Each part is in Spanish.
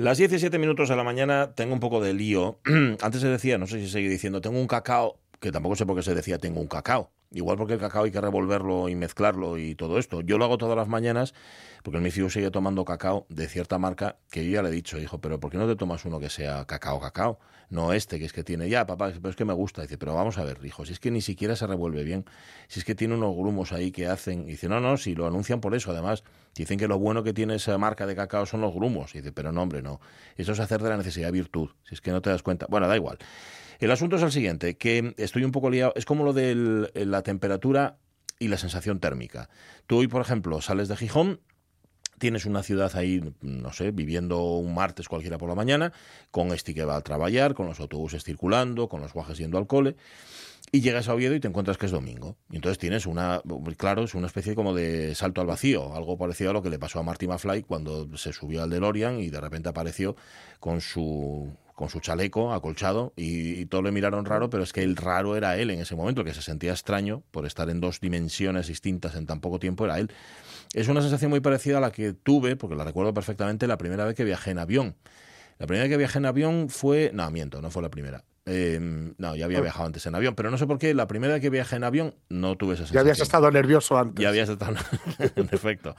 Las 17 minutos de la mañana tengo un poco de lío. Antes se decía, no sé si sigue diciendo, tengo un cacao, que tampoco sé por qué se decía tengo un cacao. Igual porque el cacao hay que revolverlo y mezclarlo y todo esto. Yo lo hago todas las mañanas porque mi hijo sigue tomando cacao de cierta marca que yo ya le he dicho, hijo, pero ¿por qué no te tomas uno que sea cacao, cacao? No este, que es que tiene, ya, papá, pero es que me gusta. Dice, pero vamos a ver, hijo, si es que ni siquiera se revuelve bien, si es que tiene unos grumos ahí que hacen. Y dice, no, no, si lo anuncian por eso, además. Dicen que lo bueno que tiene esa marca de cacao son los grumos. Y dice, pero no, hombre, no. Eso es hacer de la necesidad virtud. Si es que no te das cuenta. Bueno, da igual. El asunto es el siguiente, que estoy un poco liado. Es como lo de la temperatura y la sensación térmica. Tú hoy, por ejemplo, sales de Gijón, tienes una ciudad ahí, no sé, viviendo un martes cualquiera por la mañana, con este que va a trabajar, con los autobuses circulando, con los guajes yendo al cole, y llegas a Oviedo y te encuentras que es domingo. Y entonces tienes una, claro, es una especie como de salto al vacío, algo parecido a lo que le pasó a Marty McFly cuando se subió al DeLorean y de repente apareció con su con su chaleco acolchado y, y todos le miraron raro, pero es que el raro era él en ese momento, que se sentía extraño por estar en dos dimensiones distintas en tan poco tiempo, era él. Es una sensación muy parecida a la que tuve, porque la recuerdo perfectamente, la primera vez que viajé en avión. La primera vez que viajé en avión fue... No, miento, no fue la primera. Em, no, ya había ah. viajado antes en avión, pero no sé por qué la primera vez que viajé en avión no tuve esa sensación. Ya habías estado nervioso antes. Ya habías estado, en efecto.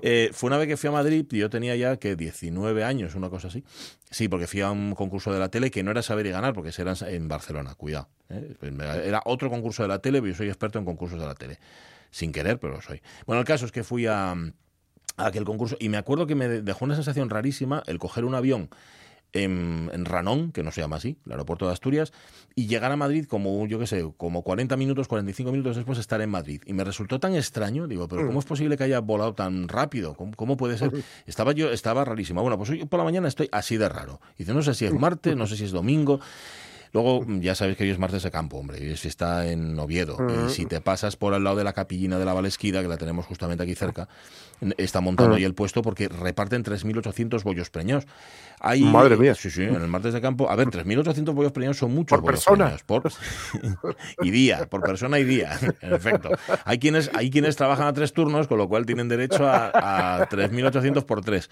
Eh, fue una vez que fui a Madrid y yo tenía ya que 19 años, una cosa así. Sí, porque fui a un concurso de la tele que no era saber y ganar, porque era en Barcelona, cuidado. ¿eh? Era otro concurso de la tele, yo soy experto en concursos de la tele sin querer, pero lo soy. Bueno, el caso es que fui a, aquel concurso y me acuerdo que me dejó una sensación rarísima el coger un avión en, Ranón, que no se llama así, el aeropuerto de Asturias, y llegar a Madrid como, yo qué sé, como 40 minutos, 45 minutos después estar en Madrid. Y me resultó tan extraño, digo, pero ¿cómo es posible que haya volado tan rápido? ¿Cómo, puede ser? Estaba yo, estaba rarísimo. Bueno, pues hoy por la mañana estoy así de raro. Y dice, no sé si es martes, no sé si es domingo. Luego, ya sabéis que hoy es martes de campo, hombre, y es está en Oviedo. Y si te pasas por al lado de la capillina de la Valesquida, que la tenemos justamente aquí cerca, está montando ahí el puesto porque reparten 3.800 bollos preñados. Hay, Madre mía. Sí, sí, en el martes de campo. A ver, 3.800 bollos preñados son muchos por persona. Por, y día, por persona y día, en efecto. Hay quienes, hay quienes trabajan a tres turnos, con lo cual tienen derecho a, a 3.800 por tres.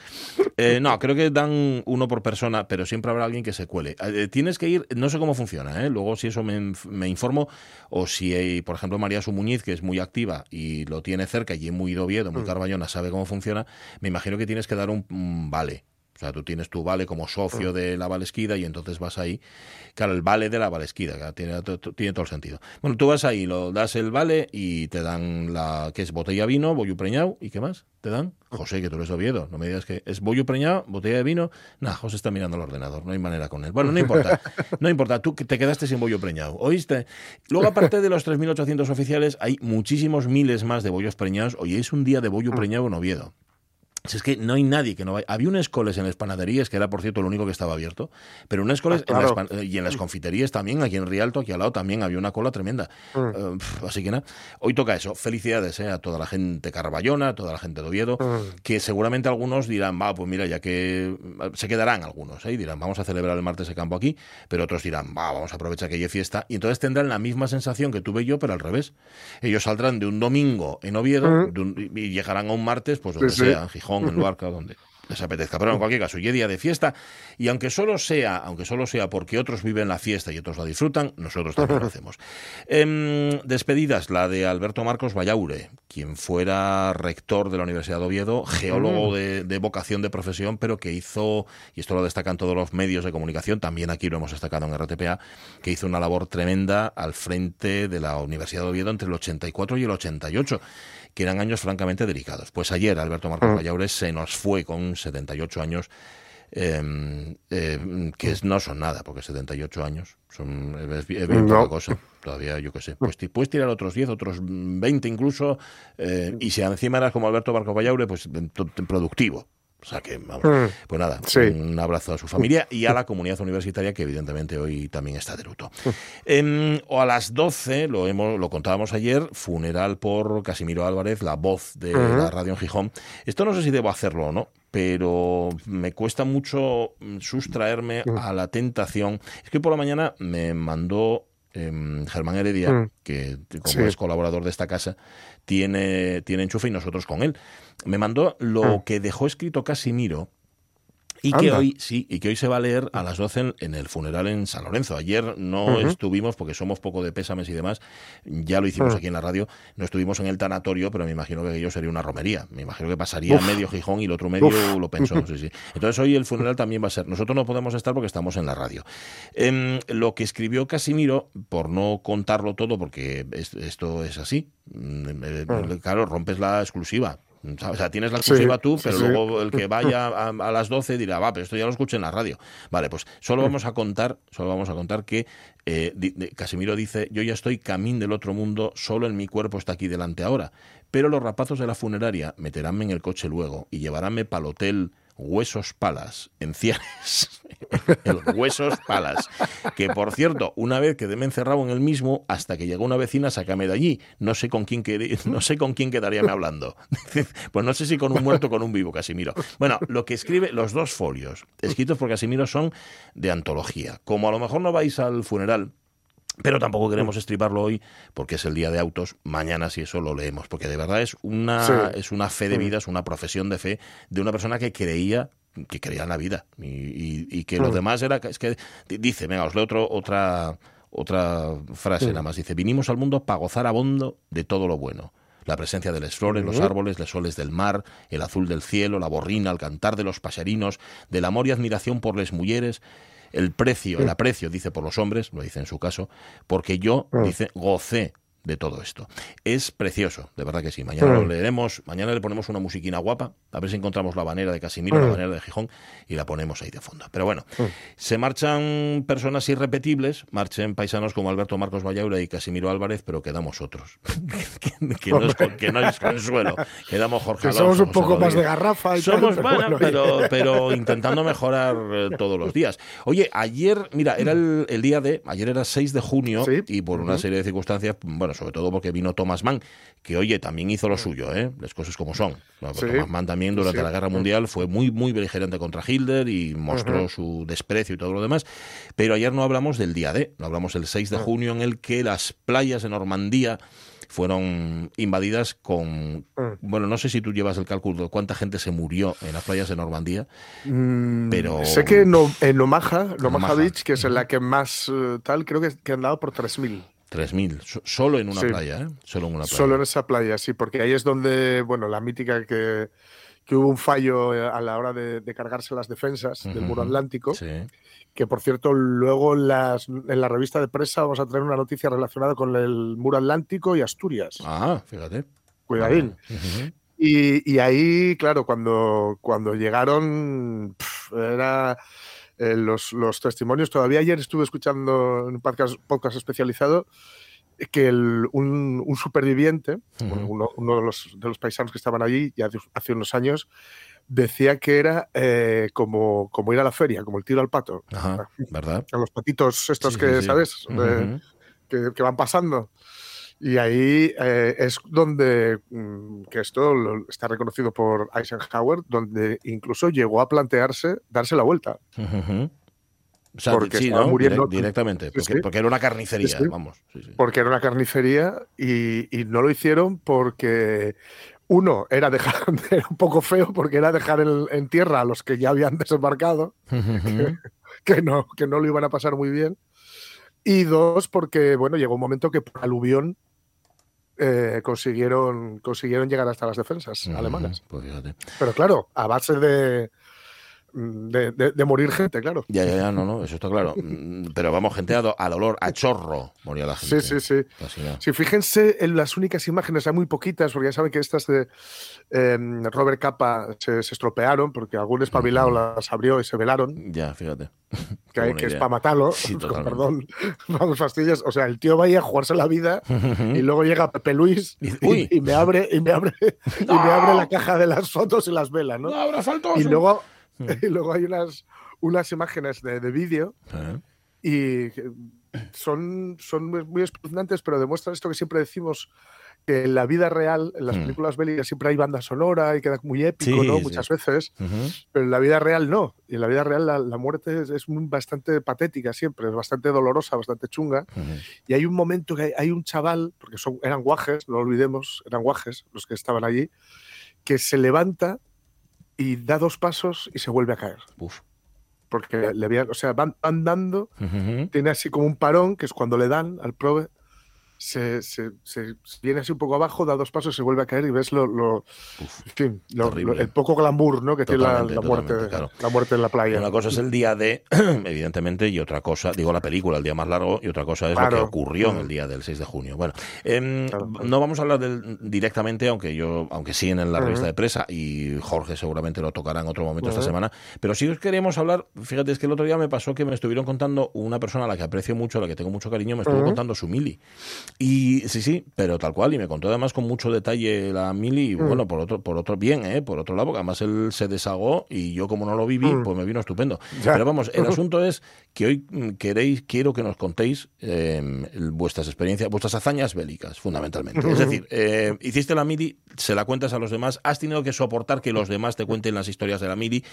Eh, no, creo que dan uno por persona, pero siempre habrá alguien que se cuele. Eh, tienes que ir, no sé cómo funciona. ¿eh? Luego, si eso me, me, informo, o si, hay, por ejemplo, María Sumuñiz, que es muy activa y lo tiene cerca y es muy Oviedo, muy mm. Carballona, sabe cómo funciona, me imagino que tienes que dar un vale. O sea, tú tienes tu vale como socio mm. de la Valesquida y entonces vas ahí. Claro, el vale de la Valesquida, tiene, tiene todo el sentido. Bueno, tú vas ahí, lo das el vale y te dan la que es botella de vino, bollo preñado y qué más te dan. José, que tú eres Oviedo, no me digas que es bollo preñado, botella de vino. Nah, José está mirando el ordenador, no hay manera con él. Bueno, no importa, no importa, tú te quedaste sin bollo preñado, ¿oíste? Luego, aparte de los 3.800 oficiales, hay muchísimos miles más de bollos preñados. Hoy es un día de bollo mm. preñado en Oviedo. Si es que no hay nadie que no vaya. Había un escoles en las panaderías, que era, por cierto, lo único que estaba abierto, pero un escoles ah, y en las confiterías también, aquí en Rialto, aquí al lado, también había una cola tremenda. Mm. Eh, así que nada, hoy toca eso. Felicidades eh, a toda la gente carballona, a toda la gente de Oviedo, mm. que seguramente algunos dirán, va, pues mira, ya que se quedarán algunos, eh, y dirán, vamos a celebrar el martes de campo aquí, pero otros dirán, va, vamos a aprovechar que hay fiesta, y entonces tendrán la misma sensación que tuve yo, pero al revés. Ellos saldrán de un domingo en Oviedo mm. y llegarán a un martes, pues donde sea, en Gijón en Luarca, donde les apetezca. Pero en cualquier caso, y día de fiesta, y aunque solo sea, aunque solo sea porque otros viven la fiesta y otros la disfrutan, nosotros también lo hacemos. Em, despedidas, la de Alberto Marcos Vallaure, quien fuera rector de la Universidad de Oviedo, geólogo de, de, vocación de profesión, pero que hizo, y esto lo destacan todos los medios de comunicación, también aquí lo hemos destacado en RTPA, que hizo una labor tremenda al frente de la Universidad de Oviedo entre el 84 y el 88 que eran años francamente delicados. Pues ayer Alberto Marcos Vallaure se nos fue con 78 años, em, eh, que no son nada, porque 78 años son es, bien poca cosa. Todavía, yo qué sé, pues puedes tirar otros 10, otros 20 incluso, eh, y si encima eras como Alberto Marcos Vallaure, pues productivo. O sea que, vamos, mm. pues nada, un abrazo a su familia y a la comunidad universitaria que evidentemente hoy también está de luto. Em, o a las 12, lo, hemos, lo contábamos ayer, funeral por Casimiro Álvarez, la voz de la radio en Gijón. Esto no sé si debo hacerlo o no, pero me cuesta mucho sustraerme mm. a la tentación. Es que por la mañana me mandó em, Germán Heredia, mm. que como es colaborador de esta casa, tiene, tiene enchufe y nosotros con él me mandó lo ah. que dejó escrito Casimiro Y que hoy, sí, y que hoy se va a leer a las 12 en, el funeral en San Lorenzo. Ayer no estuvimos, porque somos poco de pésames y demás, ya lo hicimos aquí en la radio, no estuvimos en el tanatorio, pero me imagino que aquello sería una romería. Me imagino que pasaría medio Gijón y el otro medio lo pensó. Sí, sí. Entonces hoy el funeral también va a ser. Nosotros no podemos estar porque estamos en la radio. Em, lo que escribió Casimiro, por no contarlo todo, porque esto es así, mm, eh, claro, rompes la exclusiva o sea, tienes la exclusiva tú, pero luego el que vaya a, las 12 dirá, va, pero esto ya lo escuché en la radio. Vale, pues solo vamos a contar, solo vamos a contar que eh, Casimiro dice, yo ya estoy camín del otro mundo, solo en mi cuerpo está aquí delante ahora. Pero los rapazos de la funeraria meteránme en el coche luego y llevaránme para el hotel Huesos Palas, en Cianes. el Huesos Palas. Que por cierto, una vez quedéme encerrado en el mismo, hasta que llegó una vecina, sácame de allí. No sé con quién, no sé con quién quedaría hablando. pues no sé si con un muerto o con un vivo, Casimiro. Bueno, lo que escribe, los dos folios, escritos por Casimiro, son de antología. Como a lo mejor no vais al funeral, pero tampoco queremos estriparlo hoy porque es el día de autos. Mañana, si eso lo leemos, porque de verdad es una, es una fe de vida, es una profesión de fe de una persona que creía que creía en la vida. Y, que lo demás era es que dice, venga, os leo otro, otra otra frase nada más. Dice, vinimos al mundo para gozar a bondo de todo lo bueno. La presencia de las flores, los árboles, los soles del mar, el azul del cielo, la borrina, el cantar de los paserinos, del amor y admiración por las mujeres, el precio, el aprecio, dice por los hombres, lo dice en su caso, porque yo, dice, gocé de todo esto. Es precioso, de verdad que sí. Mañana lo mm. leeremos, mañana le ponemos una musiquina guapa, a ver si encontramos la banera de Casimiro, la mm. banera de Gijón, y la ponemos ahí de fondo. Pero bueno, mm. se marchan personas irrepetibles, marchen paisanos como Alberto Marcos Vallaura y Casimiro Álvarez, pero quedamos otros. que, no es, consuelo. Quedamos Jorge Somos un poco más de garrafa y Somos, pero, pero, intentando mejorar eh, todos los días. Oye, ayer, mira, era el, día de, ayer era 6 de junio, y por una serie de circunstancias, bueno, sobre todo porque vino Thomas Mann, que oye, también hizo lo suyo, ¿eh? las cosas como son. Thomas Mann también durante la Guerra Mundial fue muy, muy beligerante contra Hitler y mostró su desprecio y todo lo demás. Pero ayer no hablamos del día D, no hablamos el 6 de junio en el que las playas de Normandía fueron invadidas con... Bueno, no sé si tú llevas el cálculo de cuánta gente se murió en las playas de Normandía, mm, pero... Sé que en Omaha, Omaha Beach, que es la que más eh, tal, creo que, que han dado por 3.000. 3.000, solo en una playa, ¿eh? Solo en una playa. Solo en esa playa, sí, porque ahí es donde, bueno, la mítica que, que hubo un fallo eh, a la hora de, cargarse las defensas del muro atlántico. Que por cierto, luego en, las, en la revista de prensa vamos a traer una noticia relacionada con el muro atlántico y Asturias. Ah, fíjate. Cuidadín. y, y, ahí, claro, cuando, cuando llegaron, era eh, los, testimonios. Todavía ayer estuve escuchando en un podcast, podcast especializado que un, superviviente, uno, de, los, de, los, paisanos que estaban allí ya hace unos años, decía que era eh, como, como ir a la feria, como el tiro al pato. ¿verdad? A los patitos estos que, ¿sabes? que, van pasando. Y ahí eh, es donde, mm, que esto está reconocido por Eisenhower, donde incluso llegó a plantearse darse la vuelta. O sea, porque sí, muriendo. directamente, porque, era una carnicería, vamos. Porque era una carnicería y, no lo hicieron porque uno era dejar era un poco feo porque era dejar en, tierra a los que ya habían desembarcado, que, no, que no lo iban a pasar muy bien. Y dos, porque bueno, llegó un momento que por aluvión eh, consiguieron, consiguieron llegar hasta las defensas alemanas. Pues Pero claro, a base de, de, de, morir gente, claro. Ya, ya, ya, no, no, eso está claro. Mm, pero vamos, gente a, dolor, a chorro moría la gente. Sí, sí, sí. Sí, fíjense en las únicas imágenes, hay muy poquitas, porque ya saben que estas de em, Robert Capa se, estropearon, porque algún espabilado las abrió y se velaron. Ya, fíjate. Que, que es para matarlo, perdón, vamos fastidias. O sea, el tío vaya a jugarse la vida y luego llega Pepe Luis y, me abre, y me abre, y me abre la caja de las fotos y las velas, ¿no? no y luego y luego hay unas, unas imágenes de, de vídeo y son, son muy espeluznantes, pero demuestran esto que siempre decimos, que en la vida real, en las mm. películas bélicas siempre hay banda sonora y queda muy épico, ¿no? Muchas veces, pero en la vida real no. Y en la vida real la, muerte es, bastante patética siempre, es bastante dolorosa, bastante chunga. Y hay un momento que hay, un chaval, porque son, eran guajes, no olvidemos, eran guajes los que estaban allí, que se levanta y da dos pasos y se vuelve a caer. Porque le había, o sea, van andando, tiene así como un parón, que es cuando le dan al prove, se, se, se, viene así un poco abajo, da dos pasos, se vuelve a caer y ves lo, lo, el poco glamour ¿no? que tiene la, muerte, la muerte en la playa. Una cosa es el día de, evidentemente, y otra cosa, digo la película, el día más largo, y otra cosa es lo que ocurrió en el día del 6 de junio. Bueno, em, no vamos a hablar del, directamente, aunque yo, aunque sí en la revista de presa, y Jorge seguramente lo tocará en otro momento esta semana, pero si os queremos hablar, fíjate, es que el otro día me pasó que me estuvieron contando una persona a la que aprecio mucho, a la que tengo mucho cariño, me estuvo contando su mili. Y sí, sí, pero tal cual, y me contó además con mucho detalle la Mili, y mm. bueno, por otro, por otro bien, ¿eh? por otro lado, porque además él se desagó y yo como no lo viví, mm. pues me vino estupendo. Pero vamos, el asunto es que hoy mm, queréis, quiero que nos contéis em, vuestras experiencias, vuestras hazañas bélicas, fundamentalmente. Es decir, eh, hiciste la Mili, se la cuentas a los demás, has tenido que soportar que los demás te cuenten las historias de la Mili,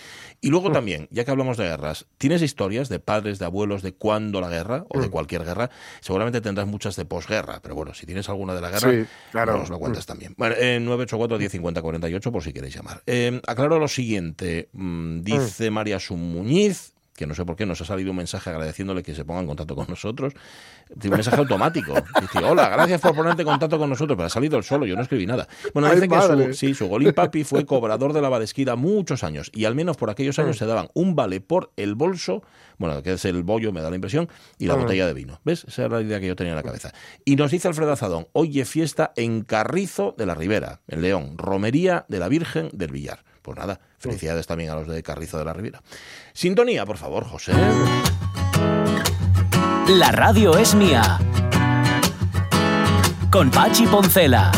y luego también, ya que hablamos de guerras, ¿tienes historias de padres, de abuelos, de cuándo la guerra, o de cualquier guerra? Seguramente tendrás muchas de posguerra, pero bueno, si tienes alguna de la guerra, nos lo cuentas también. Bueno, eh, 984 1050 48 por si queréis llamar. Eh, aclaro lo siguiente, mm, dice mm. María Sumuñiz, que no sé por qué nos ha salido un mensaje agradeciéndole que se ponga en contacto con nosotros. Un mensaje automático. Dice, hola, gracias por ponerte en contacto con nosotros, pero ha salido el solo, yo no escribí nada. Bueno, dice que su, sí, su golín papi fue cobrador de la badesquida muchos años y al menos por aquellos años mm. se daban un vale por el bolso, bueno, que es el bollo, me da la impresión, y la mm. botella de vino. ¿Ves? Esa era la idea que yo tenía en la cabeza. Y nos dice Alfredo Azadón, oye fiesta en Carrizo de la Ribera, en León, romería de la Virgen del Villar. Pues nada, felicidades también a los de Carrizo de la Ribera. Sintonía, por favor, José. La radio es mía. Con Pachi Poncela.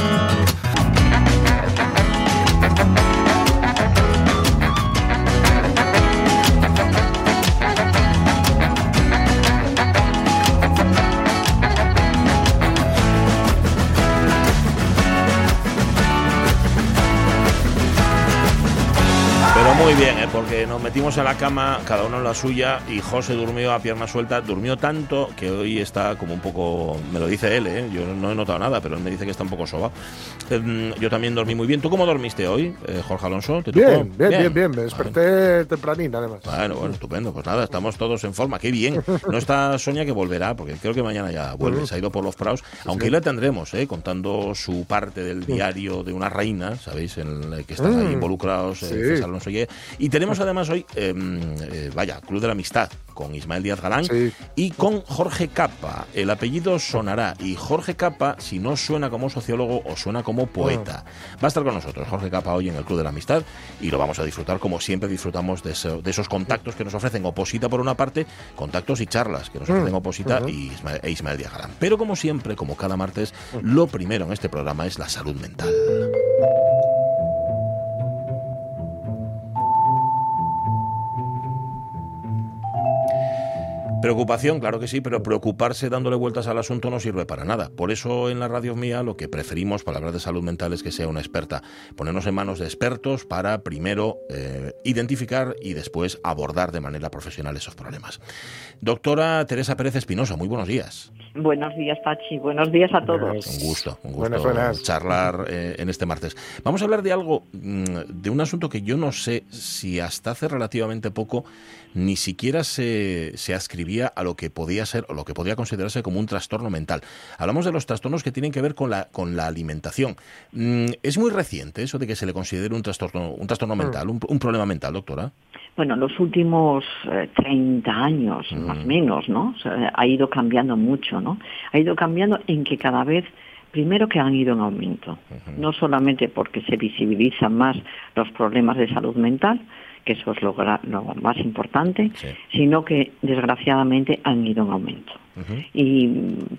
Muy bien, ¿eh? porque nos metimos en la cama, cada uno en la suya, y José durmió a pierna suelta. Durmió tanto que hoy está como un poco. Me lo dice él, ¿eh? yo no he notado nada, pero él me dice que está un poco soba. Em, yo también dormí muy bien. ¿Tú cómo dormiste hoy, eh, Jorge Alonso? bien, bien, bien, bien, Me desperté tempranín, además. Bueno, bueno, estupendo. Pues nada, estamos todos en forma. Qué bien. No está Sonia que volverá, porque creo que mañana ya vuelve. Se ha ido por los praos. Aunque la tendremos, ¿eh? contando su parte del diario de una reina, ¿sabéis? En el que están ahí mm. involucrados, eh, Alonso y y tenemos además hoy, em, eh, vaya, Club de la Amistad con Ismael Díaz Galán y con Jorge Capa. El apellido sonará y Jorge Capa, si no suena como sociólogo o suena como poeta. Va a estar con nosotros Jorge Capa hoy en el Club de la Amistad y lo vamos a disfrutar como siempre disfrutamos de, esos contactos que nos ofrecen Oposita por una parte, contactos y charlas que nos ofrecen mm. Oposita y Ismael, e Ismael Díaz Galán. Pero como siempre, como cada martes, lo primero en este programa es la salud mental. Preocupación, claro que sí, pero preocuparse dándole vueltas al asunto no sirve para nada. Por eso en la radio mía lo que preferimos para hablar de salud mental es que sea una experta. Ponernos en manos de expertos para primero eh, identificar y después abordar de manera profesional esos problemas. Doctora Teresa Pérez Espinosa, muy buenos días. Buenos días, Pachi. Buenos días a todos. Un gusto, un gusto charlar eh, en este martes. Vamos a hablar de algo, mm, de un asunto que yo no sé si hasta hace relativamente poco ni siquiera se, se ascribía a lo que podía ser o lo que podía considerarse como un trastorno mental. Hablamos de los trastornos que tienen que ver con la, con la alimentación. Mm, ¿Es muy reciente eso de que se le considere un trastorno, un trastorno mm. mental, un, problema mental, doctora? Bueno, los últimos 30 eh, años, más o menos, ¿no? ha ido cambiando mucho, ¿no? Ha ido cambiando en que cada vez primero que han ido en aumento, no solamente porque se visibilizan más los problemas de salud mental, que eso es lo, más importante, sino que desgraciadamente han ido en aumento. Y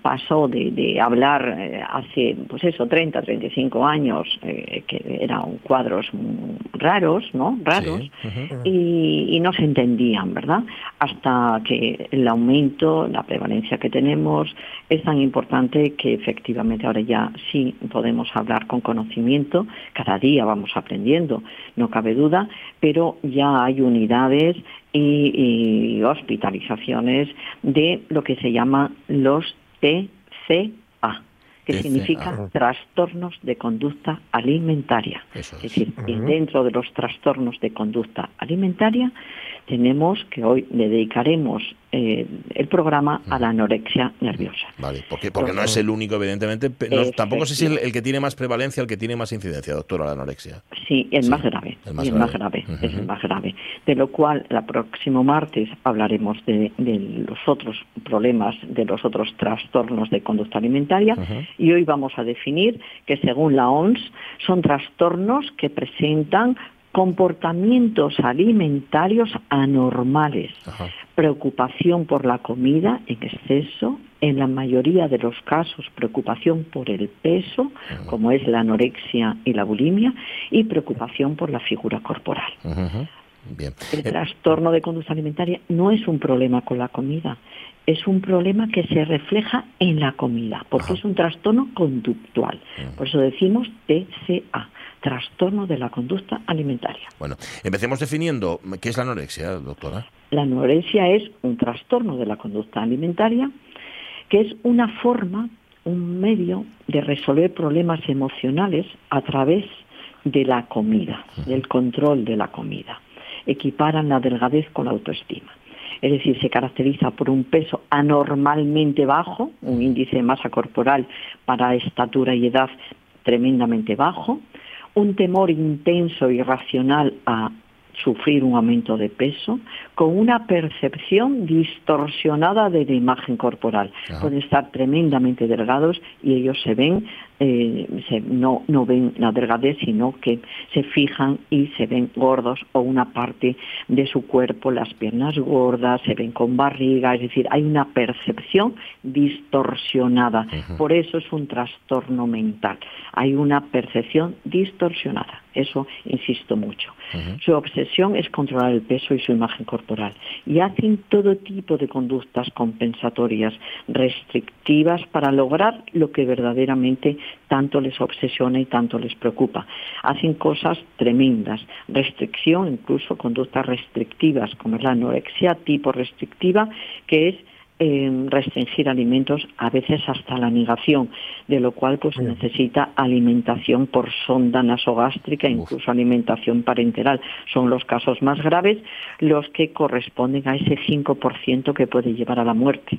pasó de, hablar eh, hace, pues eso, 30, 35 años, eh, que eran cuadros raros, ¿no? Raros, y, no se entendían, ¿verdad? Hasta que el aumento, la prevalencia que tenemos es tan importante que efectivamente ahora ya sí podemos hablar con conocimiento, cada día vamos aprendiendo, no cabe duda, pero ya hay unidades y, hospitalizaciones de lo que se llama los TCA, que significa trastornos de conducta alimentaria. Eso es. decir, dentro de los trastornos de conducta alimentaria tenemos que hoy le dedicaremos eh, el programa a la anorexia nerviosa. Vale, porque, no es el único, evidentemente. tampoco sé si es el, que tiene más prevalencia, el que tiene más incidencia, doctora, la anorexia. Sí, el más grave. El más, grave. Es el más grave. De lo cual, el próximo martes hablaremos de, los otros problemas, de los otros trastornos de conducta alimentaria. Y hoy vamos a definir que, según la OMS, son trastornos que presentan comportamientos alimentarios anormales, preocupación por la comida en exceso, en la mayoría de los casos preocupación por el peso, como es la anorexia y la bulimia, y preocupación por la figura corporal. El eh, trastorno de conducta alimentaria no es un problema con la comida, es un problema que se refleja en la comida, porque es un trastorno conductual. Por eso decimos TCA, trastorno de la conducta alimentaria. Bueno, empecemos definiendo qué es la anorexia, doctora. La anorexia es un trastorno de la conducta alimentaria que es una forma, un medio de resolver problemas emocionales a través de la comida, del control de la comida. Equiparan la delgadez con la autoestima es decir, se caracteriza por un peso anormalmente bajo, un índice de masa corporal para estatura y edad tremendamente bajo, un temor intenso y racional a sufrir un aumento de peso con una percepción distorsionada de la imagen corporal. Pueden estar tremendamente delgados y ellos se ven eh, no, no ven la delgadez, sino que se fijan y se ven gordos o una parte de su cuerpo, las piernas gordas, se ven con barriga, es decir, hay una percepción distorsionada. Por eso es un trastorno mental. Hay una percepción distorsionada. Eso insisto mucho. Su obsesión es controlar el peso y su imagen corporal. Y hacen todo tipo de conductas compensatorias, restrictivas, para lograr lo que verdaderamente tanto les obsesiona y tanto les preocupa. Hacen cosas tremendas, restricción, incluso conductas restrictivas, como es la anorexia tipo restrictiva, que es eh, restringir alimentos, a veces hasta la negación, de lo cual pues necesita alimentación por sonda nasogástrica, incluso alimentación parenteral. Son los casos más graves los que corresponden a ese 5% que puede llevar a la muerte.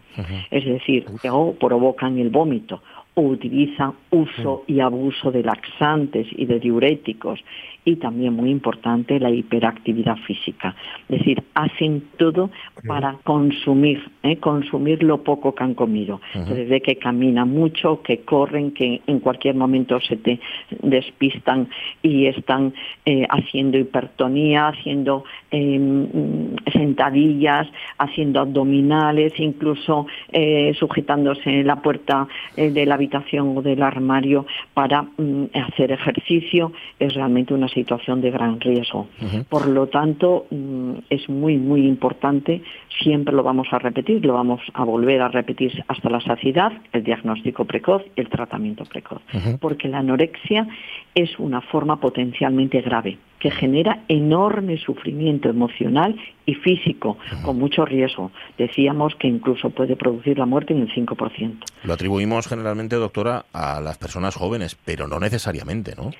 Es decir, o provocan el vómito o utilizan uso y abuso de laxantes y de diuréticos y también muy importante la hiperactividad física. Es decir, hacen todo para consumir, ¿eh? consumir lo poco que han comido. Desde que caminan mucho, que corren, que en cualquier momento se te despistan y están eh, haciendo hipertonía, haciendo em, sentadillas, haciendo abdominales, incluso eh, sujetándose en la puerta de la habitación o del armario para mm, hacer ejercicio. Es realmente una situación de gran riesgo. Por lo tanto, mm, es muy, muy importante, siempre lo vamos a repetir, lo vamos a volver a repetir hasta la saciedad, el diagnóstico precoz y el tratamiento precoz, porque la anorexia es una forma potencialmente grave que genera enorme sufrimiento emocional y físico, con mucho riesgo. Decíamos que incluso puede producir la muerte en el 5%. Lo atribuimos generalmente, doctora, a las personas jóvenes, pero no necesariamente, ¿no?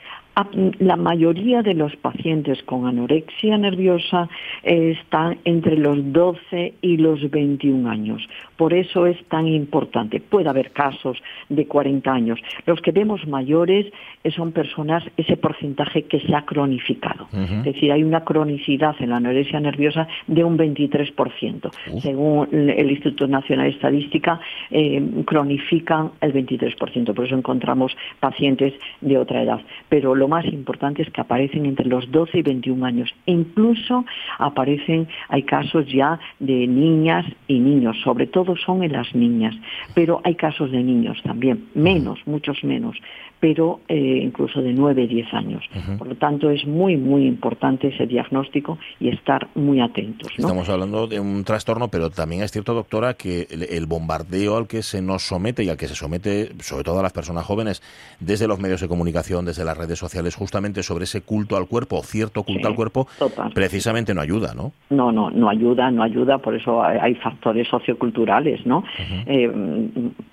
La mayoría de los pacientes con anorexia nerviosa están entre los 12 y los 21 años. Por eso es tan importante. Puede haber casos de 40 años. Los que vemos mayores son personas, ese porcentaje que se ha cronificado. Es decir, hay una cronicidad en la anorexia nerviosa de un 23%. Según el Instituto Nacional de Estadística, eh, cronifican el 23%. Por eso encontramos pacientes de otra edad. Pero lo más importante es que aparecen entre los 12 y 21 años. incluso aparecen, hay casos ya de niñas y niños, sobre todo son en las niñas, pero hay casos de niños también, menos, muchos menos, pero eh, incluso de 9, 10 años. Por lo tanto, es muy, muy importante ese diagnóstico y estar muy atentos. Estamos hablando de un trastorno, pero también es cierto, doctora, que el, bombardeo al que se nos somete y al que se somete, sobre todo a las personas jóvenes, desde los medios de comunicación, desde las redes sociales, justamente sobre ese culto al cuerpo, cierto culto al cuerpo, precisamente no ayuda, ¿no? No, no, no ayuda, no ayuda, por eso hay factores socioculturales, ¿no?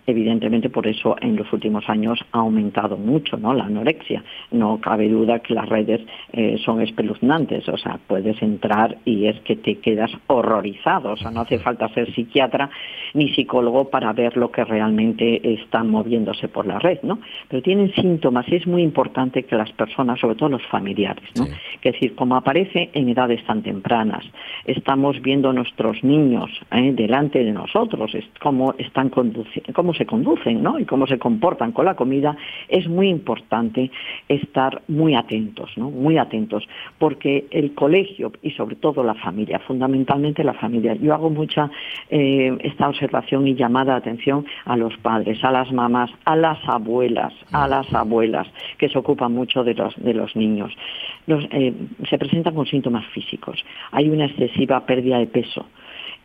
evidentemente por eso en los últimos años ha aumentado mucho ¿no? la anorexia. No cabe duda que las redes eh, son espeluznantes, o sea, puedes entrar y es que te quedas horrorizado, o sea, no hace falta ser psiquiatra ni psicólogo para ver lo que realmente está moviéndose por la red, ¿no? Pero tienen síntomas y es muy importante que las personas, sobre todo los familiares, ¿no? Es decir, como aparece en edades tan tempranas, estamos viendo a nuestros niños ¿eh? delante de nosotros, cómo están cómo se conducen, ¿no? Y cómo se comportan con la comida, es muy importante estar muy atentos, ¿no? Muy atentos, porque el colegio y sobre todo la familia, fundamentalmente la familia. Yo hago mucha eh, esta observación y llamada de atención a los padres, a las mamás, a las abuelas, a las abuelas que se ocupan mucho de los de los niños. Eh, se presentan con síntomas físicos. Hay una excesiva pérdida de peso